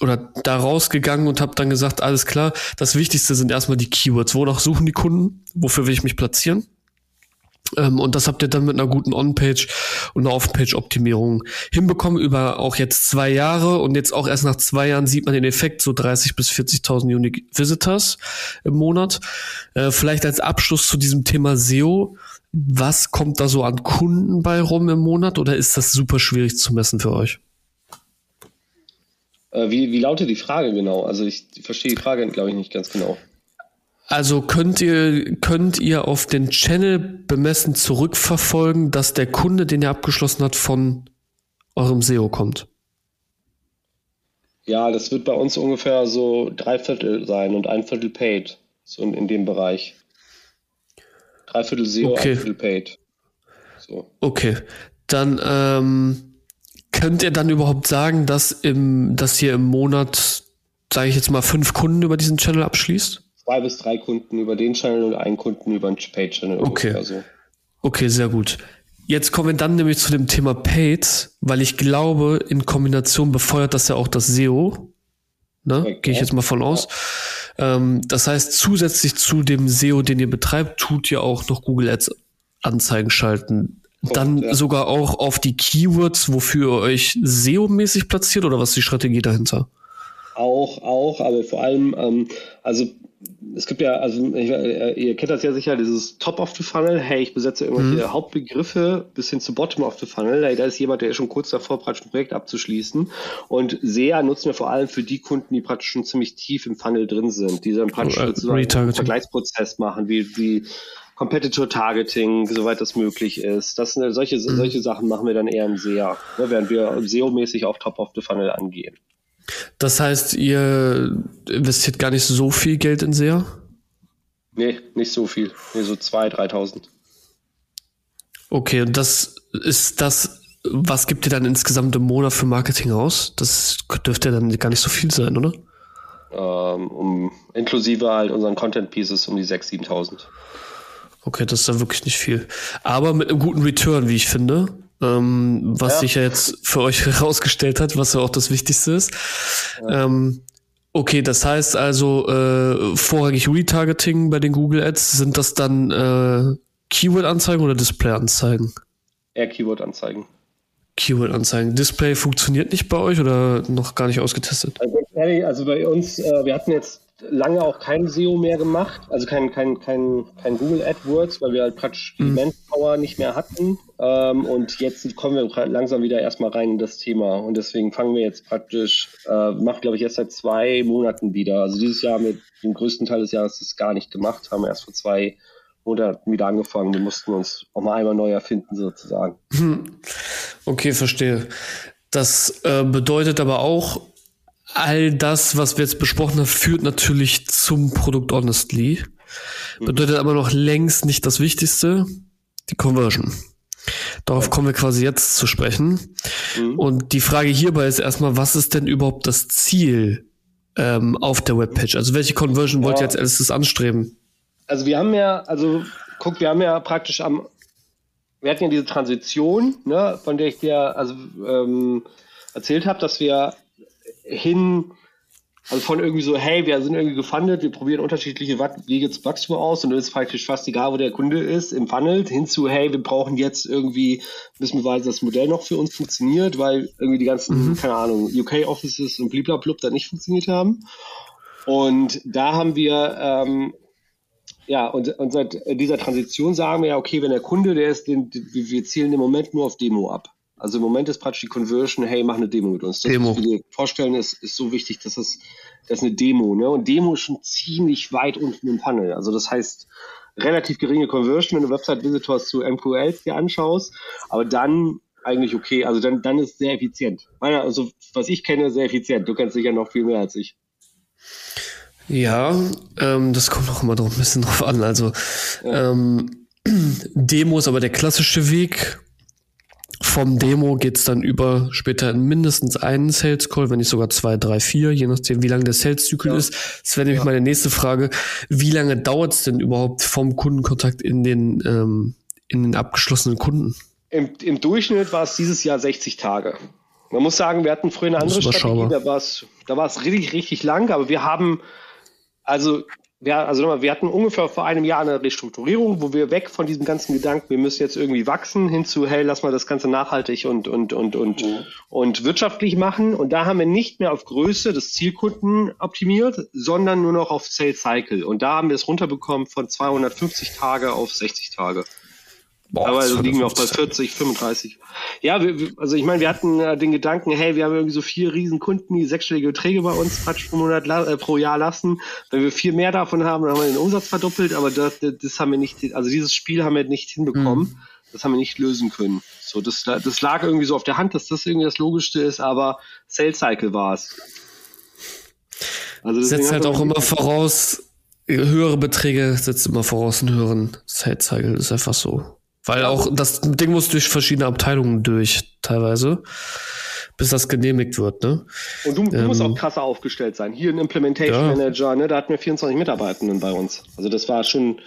oder da rausgegangen und habe dann gesagt, alles klar, das Wichtigste sind erstmal die Keywords. Wonach suchen die Kunden? Wofür will ich mich platzieren? Ähm, und das habt ihr dann mit einer guten On-Page und einer Off-Page-Optimierung hinbekommen über auch jetzt zwei Jahre und jetzt auch erst nach zwei Jahren sieht man den Effekt, so 30 bis 40.000 Unique Visitors im Monat. Äh, vielleicht als Abschluss zu diesem Thema SEO. Was kommt da so an Kunden bei rum im Monat oder ist das super schwierig zu messen für euch? Äh, wie, wie lautet die Frage genau? Also ich verstehe die Frage, glaube ich, nicht ganz genau. Also könnt ihr, könnt ihr auf den Channel bemessen zurückverfolgen, dass der Kunde, den ihr abgeschlossen habt, von eurem SEO kommt? Ja, das wird bei uns ungefähr so drei Viertel sein und ein Viertel paid. So in, in dem Bereich. Drei Viertel SEO, okay. ein Viertel paid. So. Okay. Dann ähm, könnt ihr dann überhaupt sagen, dass, im, dass ihr im Monat, sage ich jetzt mal, fünf Kunden über diesen Channel abschließt? Zwei bis drei Kunden über den Channel und einen Kunden über den Paid-Channel. Okay. So. Okay, sehr gut. Jetzt kommen wir dann nämlich zu dem Thema Paid, weil ich glaube, in Kombination befeuert das ja auch das SEO. Ne? Okay. Gehe ich jetzt mal von aus. Ähm, das heißt, zusätzlich zu dem SEO, den ihr betreibt, tut ihr auch noch Google Ads Anzeigen schalten. Dann ja. sogar auch auf die Keywords, wofür ihr euch SEO-mäßig platziert oder was ist die Strategie dahinter? Auch, auch, aber vor allem, ähm, also es gibt ja, also ich, äh, ihr kennt das ja sicher, dieses Top of the Funnel, hey, ich besetze irgendwelche mhm. Hauptbegriffe bis hin zu Bottom of the Funnel. Hey, da ist jemand, der ist schon kurz davor, praktisch ein Projekt abzuschließen. Und SEA nutzen wir vor allem für die Kunden, die praktisch schon ziemlich tief im Funnel drin sind, die dann praktisch oh, einen Vergleichsprozess machen, wie, wie Competitor Targeting, soweit das möglich ist. Das sind solche, mhm. solche Sachen machen wir dann eher im SEA, ne, während wir SEO-mäßig auch Top of the Funnel angehen. Das heißt, ihr investiert gar nicht so viel Geld in SEA? Nee, nicht so viel. Nee, so 2.000, 3.000. Okay, und das ist das, was gibt ihr dann insgesamt im Monat für Marketing aus? Das dürfte ja dann gar nicht so viel sein, oder? Ähm, um, inklusive halt unseren Content Pieces um die 6.000, 7.000. Okay, das ist dann wirklich nicht viel. Aber mit einem guten Return, wie ich finde ähm, was ja. sich ja jetzt für euch herausgestellt hat, was ja auch das Wichtigste ist. Ja. Ähm, okay, das heißt also äh, vorrangig Retargeting bei den Google Ads. Sind das dann äh, Keyword-Anzeigen oder Display-Anzeigen? Eher Keyword-Anzeigen. Keyword-Anzeigen. Display funktioniert nicht bei euch oder noch gar nicht ausgetestet? Also, also bei uns, äh, wir hatten jetzt lange auch kein SEO mehr gemacht, also kein, kein, kein, kein Google AdWords, weil wir halt praktisch die mhm. Manpower nicht mehr hatten. Ähm, und jetzt kommen wir langsam wieder erstmal rein in das Thema. Und deswegen fangen wir jetzt praktisch, äh, macht glaube ich erst seit zwei Monaten wieder. Also dieses Jahr mit dem größten Teil des Jahres das gar nicht gemacht, haben wir erst vor zwei Monaten wieder angefangen. Wir mussten uns auch mal einmal neu erfinden sozusagen. Okay, verstehe. Das äh, bedeutet aber auch, all das, was wir jetzt besprochen haben, führt natürlich zum Produkt Honestly. Mhm. Bedeutet aber noch längst nicht das Wichtigste, die Conversion. Darauf kommen wir quasi jetzt zu sprechen. Mhm. Und die Frage hierbei ist erstmal, was ist denn überhaupt das Ziel ähm, auf der Webpage? Also welche Conversion ja. wollt ihr als erstes anstreben? Also wir haben ja, also guck, wir haben ja praktisch am, wir hatten ja diese Transition, ne, von der ich dir also ähm, erzählt habe, dass wir hin, also von irgendwie so, hey, wir sind irgendwie gefundet, wir probieren unterschiedliche Wege zum Wachstum aus und es ist praktisch fast egal, wo der Kunde ist, im Funnel, hin zu, hey, wir brauchen jetzt irgendwie, müssen wir dass das Modell noch für uns funktioniert, weil irgendwie die ganzen, mhm. keine Ahnung, UK-Offices und bliblablub da nicht funktioniert haben. Und da haben wir, ähm, ja, und, und seit dieser Transition sagen wir ja, okay, wenn der Kunde, der ist, den, wir zielen im Moment nur auf Demo ab. Also im Moment ist praktisch die Conversion, hey, mach eine Demo mit uns. Das, Demo. was wir vorstellen, ist, ist so wichtig, dass das, das ist eine Demo. Ne? Und Demo ist schon ziemlich weit unten im Funnel. Also das heißt, relativ geringe Conversion, wenn du Website-Visitors zu MQLs dir anschaust. Aber dann eigentlich okay. Also dann, dann ist sehr effizient. Also was ich kenne, sehr effizient. Du kennst sicher noch viel mehr als ich. Ja, ähm, das kommt auch immer drauf, ein bisschen drauf an. Also ja. ähm, Demo ist aber der klassische Weg vom Demo geht's dann über später in mindestens einen Sales Call, wenn nicht sogar zwei, drei, vier, je nachdem, wie lange der Sales-Zyklus ja. ist. Das wäre nämlich ja. meine nächste Frage. Wie lange dauert's denn überhaupt vom Kundenkontakt in den, ähm, in den abgeschlossenen Kunden? Im, Im Durchschnitt war es dieses Jahr 60 Tage. Man muss sagen, wir hatten früher eine andere Strategie, da war es da war's richtig, richtig lang, aber wir haben, also wir, also wir hatten ungefähr vor einem Jahr eine Restrukturierung, wo wir weg von diesem ganzen Gedanken, wir müssen jetzt irgendwie wachsen, hin zu, hey, lass mal das Ganze nachhaltig und, und, und, und, mhm. und wirtschaftlich machen. Und da haben wir nicht mehr auf Größe des Zielkunden optimiert, sondern nur noch auf Sales Cycle. Und da haben wir es runterbekommen von 250 Tage auf 60 Tage. Boah, aber also liegen wir auch bei 40, 35. Ja, wir, also ich meine, wir hatten äh, den Gedanken, hey, wir haben irgendwie so vier riesen Kunden, die sechsstellige Beträge bei uns pro Monat äh, pro Jahr lassen. Wenn wir vier mehr davon haben, dann haben wir den Umsatz verdoppelt, aber das, das haben wir nicht, also dieses Spiel haben wir nicht hinbekommen. Mhm. Das haben wir nicht lösen können. So, das, das lag irgendwie so auf der Hand, dass das irgendwie das Logischste ist, aber Sales Cycle war es. Also setzt halt auch immer voraus, höhere Beträge setzt immer voraus einen höheren Sales Cycle. Das ist einfach so. Weil auch das Ding muss durch verschiedene Abteilungen durch, teilweise, bis das genehmigt wird, ne? Und du, du ähm, musst auch krasser aufgestellt sein. Hier ein Implementation ja. Manager, ne? Da hatten wir 24 Mitarbeitenden bei uns. Also das war schon,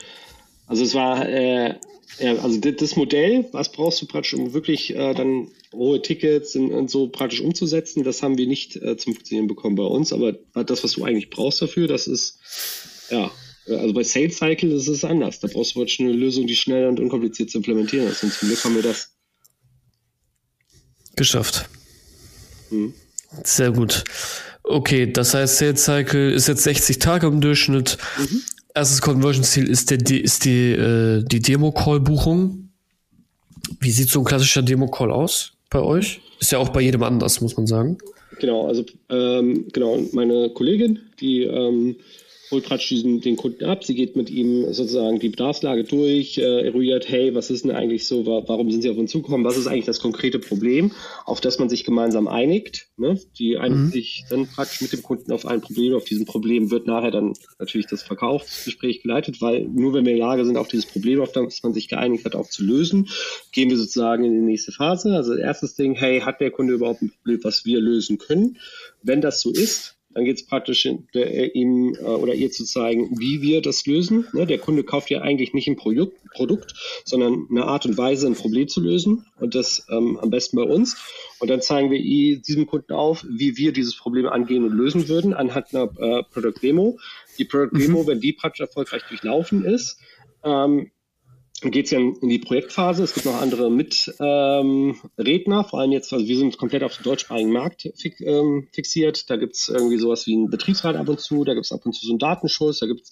also es war, äh, also das Modell, was brauchst du praktisch, um wirklich äh, dann hohe Tickets und, und, so praktisch umzusetzen, das haben wir nicht äh, zum Funktionieren bekommen bei uns, aber das, was du eigentlich brauchst dafür, das ist, ja, also bei Sales Cycle ist es anders. Da brauchst du wirklich eine Lösung, die schnell und unkompliziert zu implementieren ist. Und zum Glück haben wir das geschafft. Hm. Sehr gut. Okay, das heißt, Sales Cycle ist jetzt 60 Tage im Durchschnitt. Mhm. Erstes Conversion-Ziel ist, der, ist die, äh, die Demo-Call-Buchung. Wie sieht so ein klassischer Demo-Call aus bei euch? Ist ja auch bei jedem anders, muss man sagen. Genau, also ähm, genau, meine Kollegin, die ähm, holt praktisch diesen, den Kunden ab, sie geht mit ihm sozusagen die Bedarfslage durch, äh, eruiert, hey, was ist denn eigentlich so, warum sind sie auf uns zugekommen, was ist eigentlich das konkrete Problem, auf das man sich gemeinsam einigt. Ne? Die einigen mhm. sich dann praktisch mit dem Kunden auf ein Problem, auf diesem Problem wird nachher dann natürlich das Verkaufsgespräch geleitet, weil nur wenn wir in der Lage sind, auf dieses Problem, auf das man sich geeinigt hat, auch zu lösen, gehen wir sozusagen in die nächste Phase. Also erstes Ding, hey, hat der Kunde überhaupt ein Problem, was wir lösen können? Wenn das so ist, dann geht es praktisch der, ihm äh, oder ihr zu zeigen, wie wir das lösen. Ne? Der Kunde kauft ja eigentlich nicht ein Produkt, Produkt, sondern eine Art und Weise, ein Problem zu lösen und das ähm, am besten bei uns. Und dann zeigen wir diesem Kunden auf, wie wir dieses Problem angehen und lösen würden anhand einer äh, Product Demo. Die Product Demo, mhm. wenn die praktisch erfolgreich durchlaufen ist, ähm, geht es ja in, die Projektphase. Es gibt noch andere Mitredner, ähm, vor allem jetzt, also wir sind komplett auf den deutschsprachigen Markt fix, ähm, fixiert. Da gibt es irgendwie sowas wie einen Betriebsrat ab und zu, da gibt es ab und zu so einen Datenschutz, da gibt es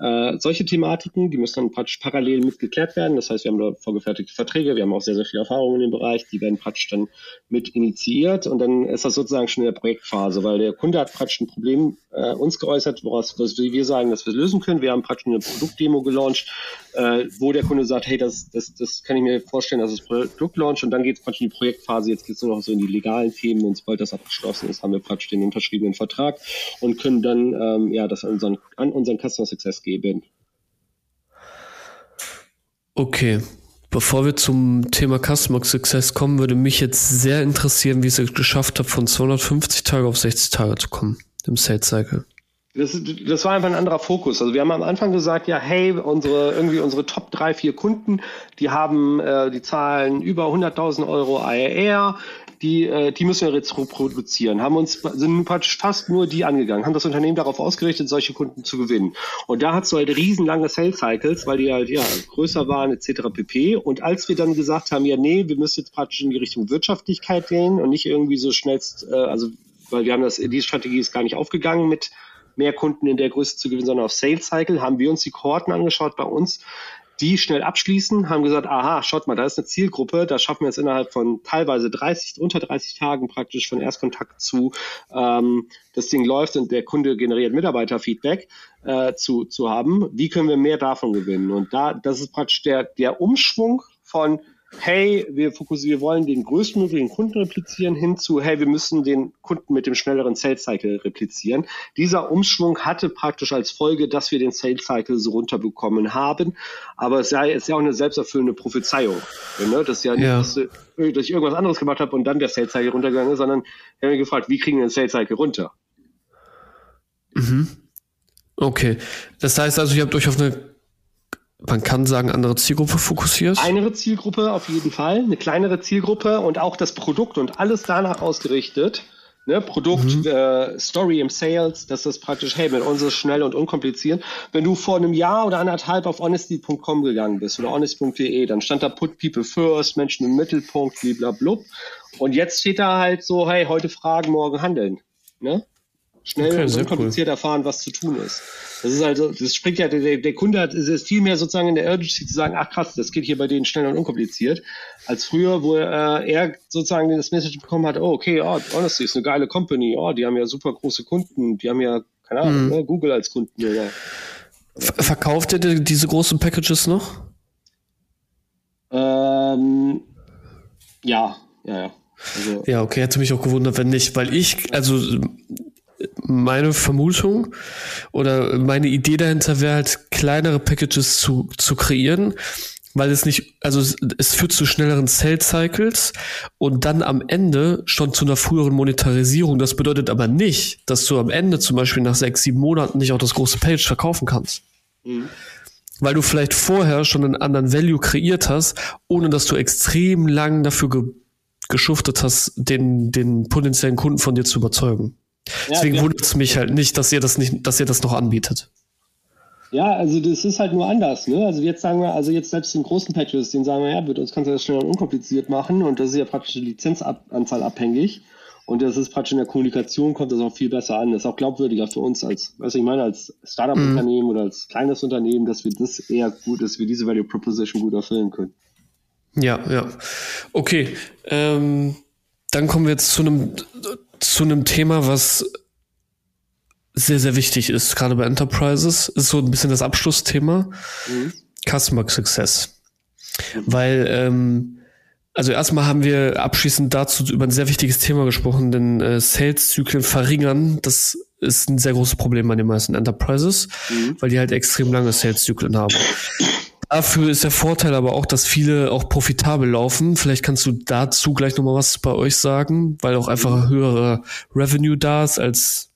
äh, solche Thematiken, die müssen dann praktisch parallel mitgeklärt werden. Das heißt, wir haben da vorgefertigte Verträge, wir haben auch sehr, sehr viel Erfahrung in dem Bereich, die werden praktisch dann mit initiiert und dann ist das sozusagen schon in der Projektphase, weil der Kunde hat praktisch ein Problem äh, uns geäußert, woraus was wir sagen, dass wir lösen können. Wir haben praktisch eine Produktdemo gelauncht, äh, wo der Kunde sagt, hey, das, das, das kann ich mir vorstellen, dass es Produkt launch und dann geht es praktisch in die Projektphase, jetzt geht es nur noch so in die legalen Themen und sobald das abgeschlossen ist, haben wir praktisch den unterschriebenen Vertrag und können dann ähm, ja das an unseren, an unseren Customer Success geben. Okay. Bevor wir zum Thema Customer Success kommen, würde mich jetzt sehr interessieren, wie ihr es geschafft habt, von 250 Tage auf 60 Tage zu kommen im Sales Cycle. Das, das war einfach ein anderer Fokus. Also wir haben am Anfang gesagt, ja, hey, unsere irgendwie unsere Top drei vier Kunden, die haben äh, die zahlen über 100.000 Euro ARR, die äh, die müssen wir jetzt reproduzieren. Haben uns sind fast nur die angegangen, haben das Unternehmen darauf ausgerichtet, solche Kunden zu gewinnen. Und da hast du halt riesenlange Sales Cycles, weil die halt ja größer waren etc. pp. Und als wir dann gesagt haben, ja, nee, wir müssen jetzt praktisch in die Richtung Wirtschaftlichkeit gehen und nicht irgendwie so schnellst, äh, also weil wir haben das, die Strategie ist gar nicht aufgegangen mit mehr Kunden in der Größe zu gewinnen, sondern auf Sales Cycle, haben wir uns die Kohorten angeschaut bei uns, die schnell abschließen, haben gesagt, aha, schaut mal, da ist eine Zielgruppe, da schaffen wir es innerhalb von teilweise 30, unter 30 Tagen praktisch von Erstkontakt zu, ähm, das Ding läuft und der Kunde generiert Mitarbeiterfeedback äh, zu, zu haben. Wie können wir mehr davon gewinnen? Und da, das ist praktisch der, der Umschwung von hey, wir fokussieren, wir wollen den größtmöglichen Kunden replizieren, hin zu, hey, wir müssen den Kunden mit dem schnelleren Sales Cycle replizieren. Dieser Umschwung hatte praktisch als Folge, dass wir den Sales Cycle so runterbekommen haben. Aber es ist ja auch eine selbsterfüllende Prophezeiung. Ne? Das ist ja nicht, ja. Dass, dass, ich irgendwas anderes gemacht habe und dann der Sales Cycle runtergegangen ist, sondern wir haben gefragt, wie kriegen wir den Sales Cycle runter? Mhm. Okay. Das heißt also, ihr habt euch auf eine man kann sagen, andere Zielgruppe fokussiert? Eine Zielgruppe auf jeden Fall, eine kleinere Zielgruppe und auch das Produkt und alles danach ausgerichtet. Ne, Produkt, mhm. äh, Story im Sales, das ist praktisch, hey, mit uns ist schnell und unkompliziert. Wenn du vor einem Jahr oder anderthalb auf honesty.com gegangen bist oder honest.de, dann stand da Put People First, Menschen im Mittelpunkt, blablabla. Und jetzt steht da halt so, hey, heute fragen, morgen handeln. Ne? Schnell okay, und unkompliziert cool. erfahren, was zu tun ist. Das ist also, das springt ja, der, der Kunde hat, ist viel mehr sozusagen in der Urgency zu sagen, ach krass, das geht hier bei denen schnell und unkompliziert, als früher, wo äh, er sozusagen das Message bekommen hat, oh, okay, oh, Honestly ist eine geile Company, oh, die haben ja super große Kunden, die haben ja, keine Ahnung, mhm. ne, Google als Kunden. Oder, Verkauft ihr diese großen Packages noch? Ähm, ja, ja, ja. Also, ja, okay, hätte mich auch gewundert, wenn nicht, weil ich, also meine Vermutung oder meine Idee dahinter wäre halt, kleinere Packages zu, zu kreieren, weil es nicht, also es, es führt zu schnelleren Sales Cycles und dann am Ende schon zu einer früheren Monetarisierung. Das bedeutet aber nicht, dass du am Ende zum Beispiel nach sechs, sieben Monaten nicht auch das große Page verkaufen kannst. Mhm. Weil du vielleicht vorher schon einen anderen Value kreiert hast, ohne dass du extrem lang dafür ge geschuftet hast, den, den potenziellen Kunden von dir zu überzeugen. Deswegen ja, wundert es mich halt nicht, dass ihr das nicht, dass ihr das noch anbietet. Ja, also das ist halt nur anders, ne? Also jetzt sagen wir, also jetzt selbst den großen Patches, den sagen wir, ja, mit uns kannst du das schnell und unkompliziert machen und das ist ja praktisch die Lizenzanzahl abhängig. Und das ist praktisch in der Kommunikation kommt das auch viel besser an. Das ist auch glaubwürdiger für uns als, was ich meine, als Startup-Unternehmen mhm. oder als kleines Unternehmen, dass wir das eher gut, dass wir diese Value Proposition gut erfüllen können. Ja, ja. Okay. Ähm, dann kommen wir jetzt zu einem zu einem Thema, was sehr, sehr wichtig ist, gerade bei Enterprises. Ist so ein bisschen das Abschlussthema. Mhm. Customer Success. Weil, ähm, also erstmal haben wir abschließend dazu über ein sehr wichtiges Thema gesprochen, denn äh, Sales-Zyklen verringern, das ist ein sehr großes Problem bei den meisten Enterprises, mhm. weil die halt extrem lange Sales-Zyklen haben. Dafür ist der Vorteil aber auch, dass viele auch profitabel laufen. Vielleicht kannst du dazu gleich nochmal was bei euch sagen, weil auch einfach höhere Revenue da ist als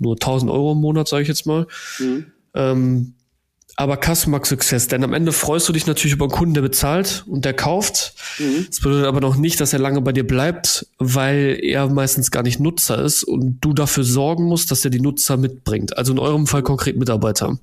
nur 1000 Euro im Monat, sage ich jetzt mal. Mhm. Ähm, aber Customer Success, denn am Ende freust du dich natürlich über einen Kunden, der bezahlt und der kauft. Mhm. Das bedeutet aber noch nicht, dass er lange bei dir bleibt, weil er meistens gar nicht Nutzer ist und du dafür sorgen musst, dass er die Nutzer mitbringt. Also in eurem Fall konkret Mitarbeiter.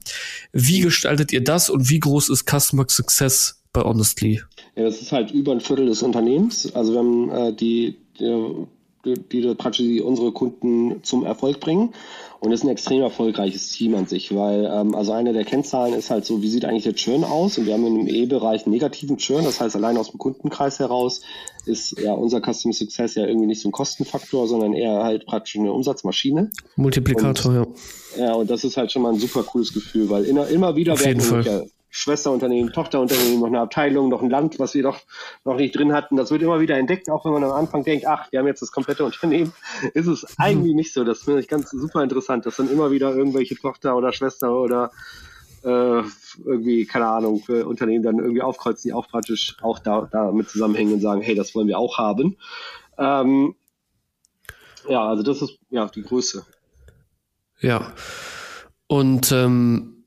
Wie gestaltet ihr das und wie groß ist Customer Success bei Honestly? Ja, das ist halt über ein Viertel des Unternehmens. Also wir haben äh, die, die, die, die praktisch unsere Kunden zum Erfolg bringen. Und ist ein extrem erfolgreiches Team an sich, weil ähm, also eine der Kennzahlen ist halt so, wie sieht eigentlich der Churn aus? Und wir haben im E-Bereich negativen Churn, das heißt allein aus dem Kundenkreis heraus ist ja unser Customer Success ja irgendwie nicht so ein Kostenfaktor, sondern eher halt praktisch eine Umsatzmaschine. Multiplikator, und, ja. Ja, und das ist halt schon mal ein super cooles Gefühl, weil immer, immer wieder Auf werden ja, Schwesterunternehmen, Tochterunternehmen, noch eine Abteilung, noch ein Land, was wir doch noch nicht drin hatten. Das wird immer wieder entdeckt, auch wenn man am Anfang denkt, ach, wir haben jetzt das komplette Unternehmen. Ist es eigentlich nicht so. Das finde ich ganz super interessant. Das sind immer wieder irgendwelche Tochter oder Schwester oder äh, irgendwie, keine Ahnung, Unternehmen dann irgendwie aufkreuzen, die auch praktisch auch da, damit zusammenhängen und sagen, hey, das wollen wir auch haben. Ähm, ja, also das ist ja die Größe. Ja. Und ähm,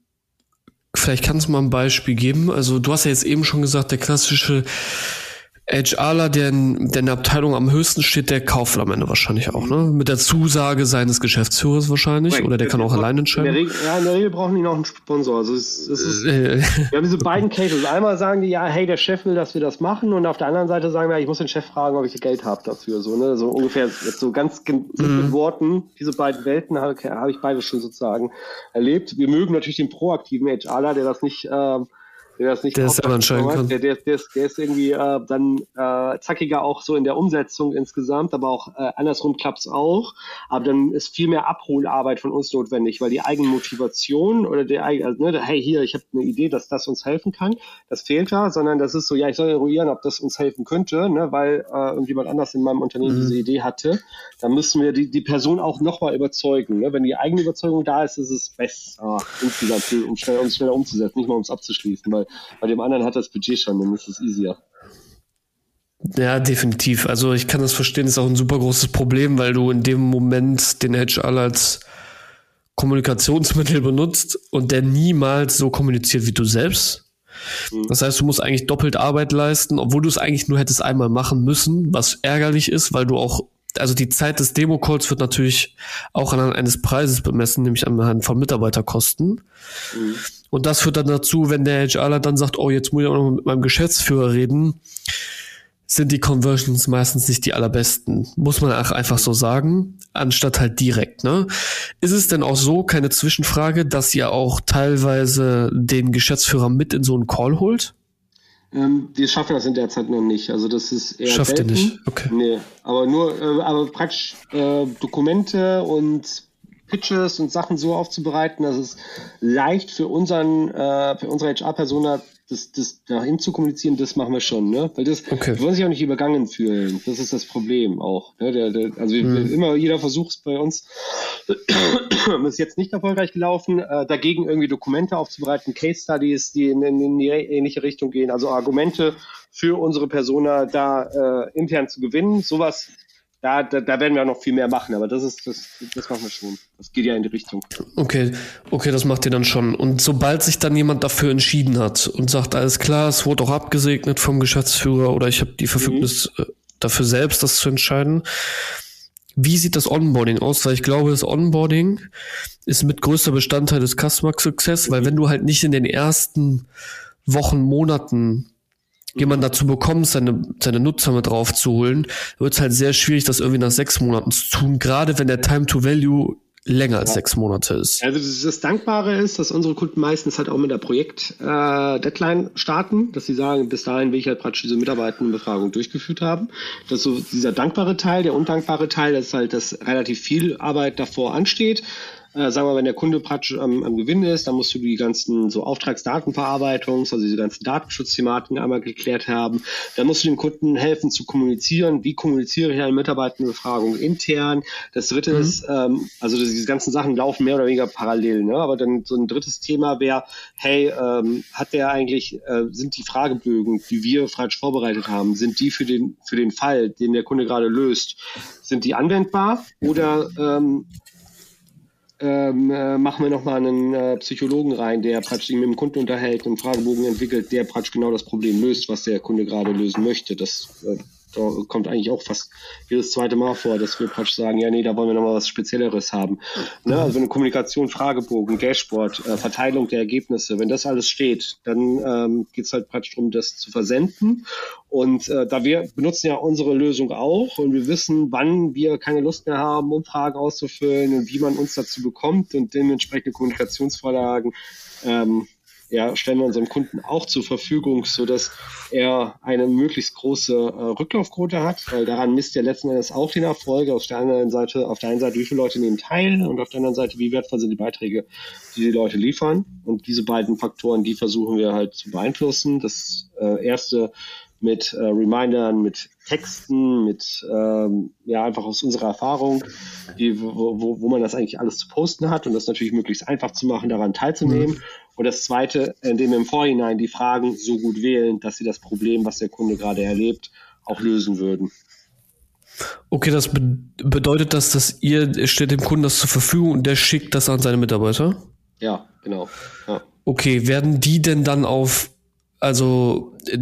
Vielleicht kannst du mal ein Beispiel geben. Also du hast ja jetzt eben schon gesagt, der klassische HRler, der in, der in der Abteilung am höchsten steht, der kauft am Ende wahrscheinlich auch, ne? Mit der Zusage seines Geschäftsführers wahrscheinlich. Right. Oder der, der kann auch allein entscheiden. In Regel, ja, in der Regel brauchen die noch einen Sponsor. Also es, es ist, äh, wir haben diese beiden Cases. Einmal sagen die, ja, hey, der Chef will, dass wir das machen. Und auf der anderen Seite sagen wir, ich muss den Chef fragen, ob ich Geld habe dafür. So, ne? so ungefähr jetzt so ganz simplen mm. Worten. Diese beiden Welten habe hab ich beide schon sozusagen erlebt. Wir mögen natürlich den proaktiven HRler, der das nicht... Ähm, der das nicht der ist kann. Der, der, der, ist, der ist irgendwie äh, dann äh, zackiger auch so in der Umsetzung insgesamt, aber auch äh, andersrum klappt's auch. Aber dann ist viel mehr Abholarbeit von uns notwendig, weil die eigene Motivation oder der also, ne, hey hier, ich habe eine Idee, dass das uns helfen kann, das fehlt da, sondern das ist so, ja, ich soll eruieren, ob das uns helfen könnte, ne, weil äh, irgendjemand anders in meinem Unternehmen mhm. diese Idee hatte. Dann müssen wir die, die Person auch nochmal überzeugen. Ne? Wenn die eigene Überzeugung da ist, ist es besser insgesamt, um schnell, um schneller umzusetzen, nicht mal um es abzuschließen, weil bei dem anderen hat das Budget schon, dann ist es easier. Ja, definitiv. Also ich kann das verstehen, ist auch ein super großes Problem, weil du in dem Moment den HR als Kommunikationsmittel benutzt und der niemals so kommuniziert wie du selbst. Mhm. Das heißt, du musst eigentlich doppelt Arbeit leisten, obwohl du es eigentlich nur hättest einmal machen müssen, was ärgerlich ist, weil du auch, also die Zeit des Demo-Calls wird natürlich auch anhand eines Preises bemessen, nämlich anhand von Mitarbeiterkosten. Mhm. Und das führt dann dazu, wenn der HRler dann sagt, oh, jetzt muss ich auch noch mit meinem Geschäftsführer reden, sind die Conversions meistens nicht die allerbesten. Muss man auch einfach so sagen, anstatt halt direkt, ne? Ist es denn auch so, keine Zwischenfrage, dass ihr auch teilweise den Geschäftsführer mit in so einen Call holt? Ähm, wir schaffen das in der Zeit noch nicht. Also das ist eher Schafft selten. ihr nicht? Okay. Nee, aber nur, äh, aber praktisch äh, Dokumente und Pitches und Sachen so aufzubereiten, dass es leicht für unseren, äh, für unsere HR-Persona das, das nach ihm zu kommunizieren, das machen wir schon, ne? Weil das, Okay. wollen sich auch nicht übergangen fühlen. Das ist das Problem auch. Ne? Der, der, also Mhm. immer jeder Versuch ist bei uns ist jetzt nicht erfolgreich gelaufen, äh, dagegen irgendwie Dokumente aufzubereiten, Case Studies, die in, in, in die ähnliche Richtung gehen, also Argumente für unsere Persona da äh, intern zu gewinnen. Sowas, da, da, da werden wir noch viel mehr machen, aber das ist das, das machen wir schon. Das geht ja in die Richtung. Okay, okay, das macht ihr dann schon. Und sobald sich dann jemand dafür entschieden hat und sagt, alles klar, es wurde auch abgesegnet vom Geschäftsführer oder ich habe die Verfügnis äh, dafür selbst, das zu entscheiden. Wie sieht das Onboarding aus? Weil ich glaube, das Onboarding ist mit größter Bestandteil des Customer Success, weil wenn du halt nicht in den ersten Wochen, Monaten jemand dazu bekommst, seine, seine Nutzer mit draufzuholen, wird es halt sehr schwierig, das irgendwie nach sechs Monaten zu tun, gerade wenn der Time to Value länger als sechs Monate ist. Also das, das Dankbare ist, dass unsere Kunden meistens halt auch mit der Projekt-Deadline starten, dass sie sagen, bis dahin will ich halt praktisch diese Mitarbeitendenbefragung durchgeführt haben. Das ist so dieser dankbare Teil. Der undankbare Teil ist halt, dass relativ viel Arbeit davor ansteht. Äh, sagen wir, wenn der Kunde praktisch am, am Gewinn ist, dann musst du die ganzen so Auftragsdatenverarbeitungs, also diese ganzen Datenschutzthematiken einmal geklärt haben. Dann musst du dem Kunden helfen zu kommunizieren. Wie kommuniziere ich eine Mitarbeitendenbefragung intern? Das dritte Mhm. ist, ähm, also diese ganzen Sachen laufen mehr oder weniger parallel. Ne? Aber dann so ein drittes Thema wäre, hey, ähm, hat der eigentlich, äh, sind die Fragebögen, die wir falsch vorbereitet haben, sind die für den, für den Fall, den der Kunde gerade löst, sind die anwendbar oder ähm, ähm, äh, machen wir nochmal einen äh, Psychologen rein, der praktisch sich mit dem Kunden unterhält, einen Fragebogen entwickelt, der praktisch genau das Problem löst, was der Kunde gerade lösen möchte. Das äh, da kommt eigentlich auch fast jedes zweite Mal vor, dass wir praktisch sagen, ja, nee, da wollen wir nochmal was Spezielleres haben. Ne? Also eine Kommunikation, Fragebogen, Dashboard, äh, Verteilung der Ergebnisse, wenn das alles steht, dann ähm, geht es halt praktisch darum, das zu versenden. Und äh, da wir benutzen ja unsere Lösung auch und wir wissen, wann wir keine Lust mehr haben, Umfragen auszufüllen und wie man uns dazu bekommt und dementsprechende Kommunikationsvorlagen ähm, ja, stellen wir unserem Kunden auch zur Verfügung, so dass er eine möglichst große äh, Rücklaufquote hat, weil daran misst er letzten Endes auch den Erfolg. Auf der anderen Seite, auf der einen Seite, wie viele Leute nehmen teil und auf der anderen Seite, wie wertvoll sind die Beiträge, die die Leute liefern. Und diese beiden Faktoren, die versuchen wir halt zu beeinflussen. Das äh, erste mit äh, Remindern, mit Texten, mit ähm, ja einfach aus unserer Erfahrung, die, wo, wo, wo man das eigentlich alles zu posten hat und das natürlich möglichst einfach zu machen, daran teilzunehmen. Und das Zweite, indem wir im Vorhinein die Fragen so gut wählen, dass sie das Problem, was der Kunde gerade erlebt, auch lösen würden. Okay, das be bedeutet das, dass ihr stellt dem Kunden das zur Verfügung und der schickt das an seine Mitarbeiter? Ja, genau. Ja. Okay, werden die denn dann auf, also äh,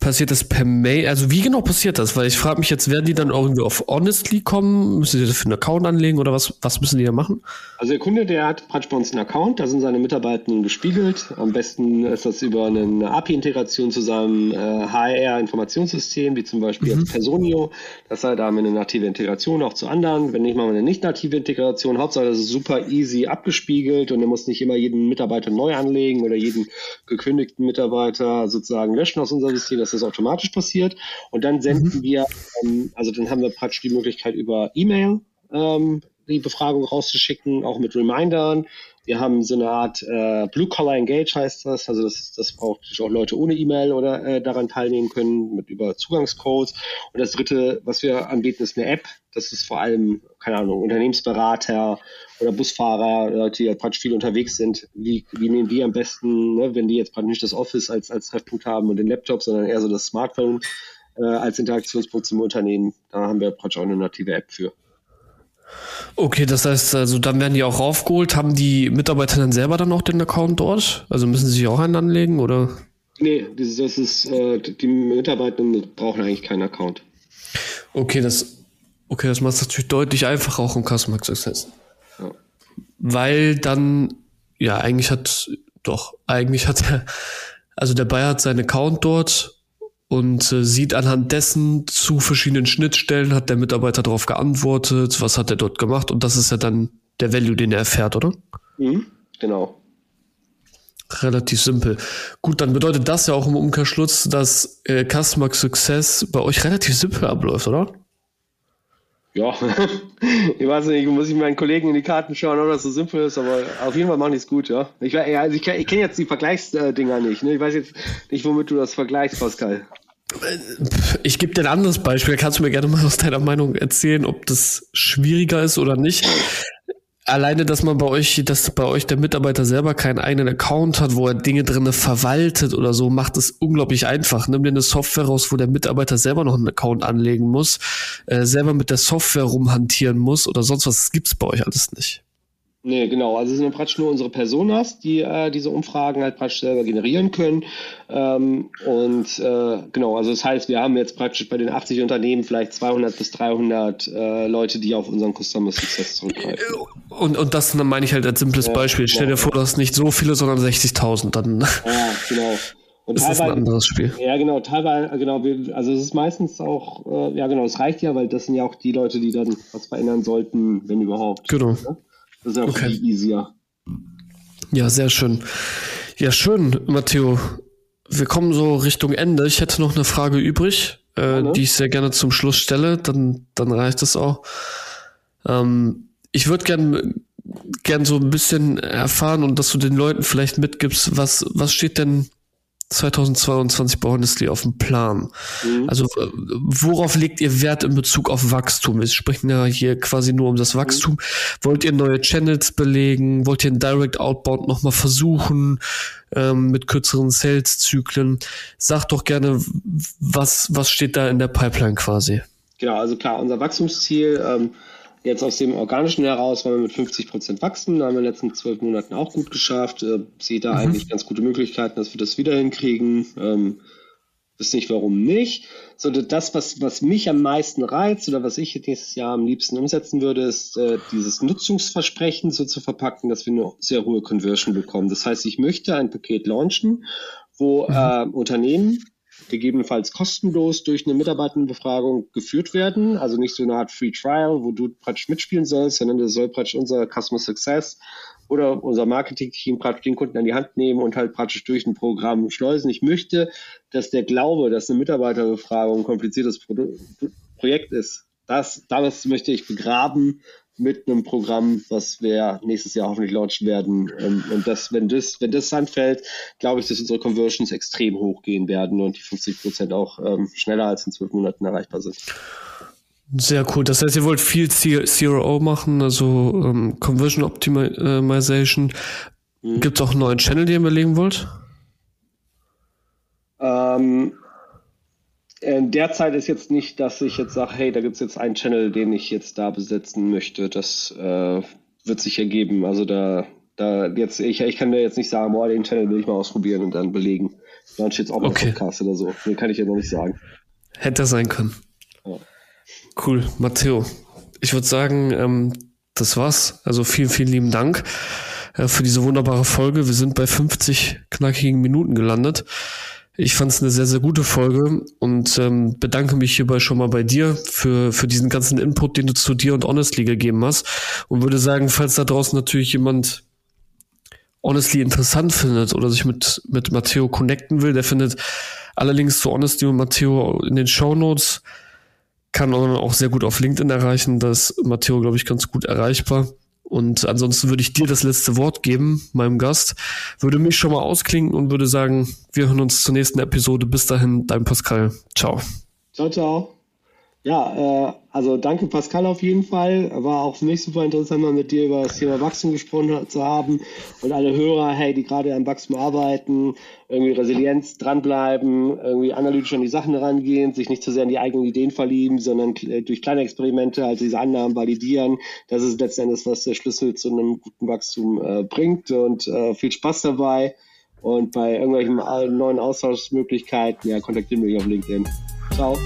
passiert das per Mail? Also wie genau passiert das? Weil ich frage mich jetzt, werden die dann irgendwie auf Honestly kommen? Müssen die dafür einen Account anlegen oder was, was müssen die da machen? Also der Kunde, der hat praktisch bei uns einen Account, da sind seine Mitarbeitenden gespiegelt. Am besten ist das über eine API-Integration zu seinem äh, HR-Informationssystem, wie zum Beispiel mhm. Personio. Das heißt, da haben wir eine native Integration auch zu anderen. Wenn nicht mal eine nicht native Integration, Hauptsache das ist super easy abgespiegelt und er muss nicht immer jeden Mitarbeiter neu anlegen oder jeden gekündigten Mitarbeiter sozusagen löschen aus unserem System. Das dass das automatisch passiert. Und dann senden mhm. wir, ähm, also dann haben wir praktisch die Möglichkeit über E-Mail ähm, die Befragung rauszuschicken, auch mit Remindern. Wir haben so eine Art äh, Blue Collar Engage heißt das, also das, das braucht auch Leute ohne E-Mail oder äh, daran teilnehmen können mit über Zugangscodes. Und das dritte, was wir anbieten, ist eine App. Das ist vor allem, keine Ahnung, Unternehmensberater oder Busfahrer, Leute, die praktisch viel unterwegs sind. Wie, wie nehmen die am besten, ne, wenn die jetzt praktisch nicht das Office als, als Treffpunkt haben und den Laptop, sondern eher so das Smartphone äh, als Interaktionspunkt zum Unternehmen. Da haben wir praktisch auch eine native App für. Okay, das heißt, also dann werden die auch raufgeholt. Haben die Mitarbeiter dann selber dann auch den Account dort? Also müssen sie sich auch einen anlegen oder? Nee, das, das ist, äh, die Mitarbeitenden brauchen eigentlich keinen Account. Okay, das, okay, das macht es natürlich deutlich einfacher auch im Customer Success. Ja. Weil dann, ja, eigentlich hat, doch, eigentlich hat er, also der Bayer hat seinen Account dort und äh, sieht anhand dessen zu verschiedenen Schnittstellen, hat der Mitarbeiter darauf geantwortet, was hat er dort gemacht und das ist ja dann der Value, den er erfährt, oder? Mhm, genau. Relativ simpel. Gut, dann bedeutet das ja auch im Umkehrschluss, dass äh, Customer Success bei euch relativ simpel abläuft, oder? Ja, ich weiß nicht, muss ich meinen Kollegen in die Karten schauen, ob das so simpel ist, aber auf jeden Fall machen die es gut, ja. Ich, also ich, ich kenne jetzt die Vergleichsdinger nicht, ne? Ich weiß jetzt nicht, womit du das vergleichst, Pascal. Ich gebe dir ein anderes Beispiel. Kannst du mir gerne mal aus deiner Meinung erzählen, ob das schwieriger ist oder nicht? Alleine, dass man bei euch, dass bei euch der Mitarbeiter selber keinen eigenen Account hat, wo er Dinge drinne verwaltet oder so, macht es unglaublich einfach. Nimm dir eine Software raus, wo der Mitarbeiter selber noch einen Account anlegen muss, äh, selber mit der Software rumhantieren muss oder sonst was. Das gibt's bei euch alles nicht. Nee, genau. Also es sind praktisch nur unsere Personas, die äh, diese Umfragen halt praktisch selber generieren können. Ähm, und äh, genau, also das heißt, wir haben jetzt praktisch bei den 80 Unternehmen vielleicht 200 bis 300 äh, Leute, die auf unseren Customer Success zurückgreifen. Und, und das dann meine ich halt als simples ja, Beispiel. Stell dir vor, dass nicht so viele, sondern 60.000 dann. Ja, genau. Und ist das ein anderes Spiel? Ja, genau, teilweise, genau, also es ist meistens auch, äh, ja genau, es reicht ja, weil das sind ja auch die Leute, die dann was verändern sollten, wenn überhaupt. Genau. Ja? Das ist ja auch okay. viel easier. Ja, sehr schön. Ja, schön, Matteo. Wir kommen so Richtung Ende. Ich hätte noch eine Frage übrig, äh, die ich sehr gerne zum Schluss stelle. Dann, dann reicht es auch. Ähm, ich würde gern, gern so ein bisschen erfahren und dass du den Leuten vielleicht mitgibst, was, was steht denn 2022 bei Honestly auf dem Plan? Mhm. Also worauf legt ihr Wert in Bezug auf Wachstum? Wir sprechen ja hier quasi nur um das Wachstum. Mhm. Wollt ihr neue Channels belegen? Wollt ihr ein Direct Outbound nochmal versuchen ähm, mit kürzeren Sales-Zyklen? Sagt doch gerne, was, was steht da in der Pipeline quasi? Genau, also klar, unser Wachstumsziel ähm, Jetzt aus dem Organischen heraus wollen wir mit 50 Prozent wachsen. Da haben wir in den letzten zwölf Monaten auch gut geschafft. Äh, sehe da mhm. eigentlich ganz gute Möglichkeiten, dass wir das wieder hinkriegen. Ähm, weiß nicht, warum nicht. So, das, was, was mich am meisten reizt oder was ich nächstes Jahr am liebsten umsetzen würde, ist äh, dieses Nutzungsversprechen so zu verpacken, dass wir eine sehr hohe Conversion bekommen. Das heißt, ich möchte ein Paket launchen, wo mhm. äh, Unternehmen gegebenenfalls kostenlos durch eine Mitarbeitendenbefragung geführt werden. Also nicht so eine Art Free Trial, wo du praktisch mitspielen sollst, sondern das soll praktisch unser Customer Success oder unser Marketing-Team praktisch den Kunden an die Hand nehmen und halt praktisch durch ein Programm schleusen. Ich möchte, dass der Glaube, dass eine Mitarbeiterbefragung ein kompliziertes Pro Projekt ist, das, das möchte ich begraben mit einem Programm, was wir nächstes Jahr hoffentlich launchen werden. Und das, wenn das, wenn das anfällt, glaube ich, dass unsere Conversions extrem hoch gehen werden und die 50 Prozent auch ähm, schneller als in zwölf Monaten erreichbar sind. Sehr cool. Das heißt, ihr wollt viel CRO machen, also ähm, Conversion Optimization. Mhm. Gibt es auch einen neuen Channel, den ihr belegen wollt? Ähm, äh, derzeit ist jetzt nicht, dass ich jetzt sage, hey, da gibt es jetzt einen Channel, den ich jetzt da besetzen möchte. Das äh, wird sich ergeben. Also da, da jetzt, ich, ich kann dir jetzt nicht sagen, boah, den Channel will ich mal ausprobieren und dann belegen. Dann steht es auch mal okay. Podcast oder so. Den kann ich ja noch nicht sagen. Hätte sein können. Ja. Cool, Matteo. Ich würde sagen, ähm, das war's. Also vielen, vielen lieben Dank äh, für diese wunderbare Folge. Wir sind bei 50 knackigen Minuten gelandet. Ich fand es eine sehr, sehr gute Folge und ähm, bedanke mich hierbei schon mal bei dir für, für diesen ganzen Input, den du zu dir und Honestly gegeben hast. Und würde sagen, falls da draußen natürlich jemand Honestly interessant findet oder sich mit, mit Matteo connecten will, der findet alle Links zu Honestly und Matteo in den Show Notes. Kann man auch sehr gut auf LinkedIn erreichen. Da ist Matteo, glaube ich, ganz gut erreichbar. Und ansonsten würde ich dir das letzte Wort geben, meinem Gast. Würde mich schon mal ausklingen und würde sagen, wir hören uns zur nächsten Episode. Bis dahin, dein Pascal. Ciao. Ciao, ciao. Ja, äh, also danke Pascal auf jeden Fall. War auch für mich super interessant, mal mit dir über das Thema Wachstum gesprochen zu haben. Und alle Hörer, hey, die gerade am Wachstum arbeiten, irgendwie Resilienz dranbleiben, irgendwie analytisch an die Sachen rangehen, sich nicht zu sehr in die eigenen Ideen verlieben, sondern durch kleine Experimente halt diese Annahmen validieren. Das ist letztendlich, was der Schlüssel zu einem guten Wachstum äh, bringt. Und äh, viel Spaß dabei. Und bei irgendwelchen neuen Austauschmöglichkeiten, ja, kontaktieren mich auf LinkedIn. Ciao.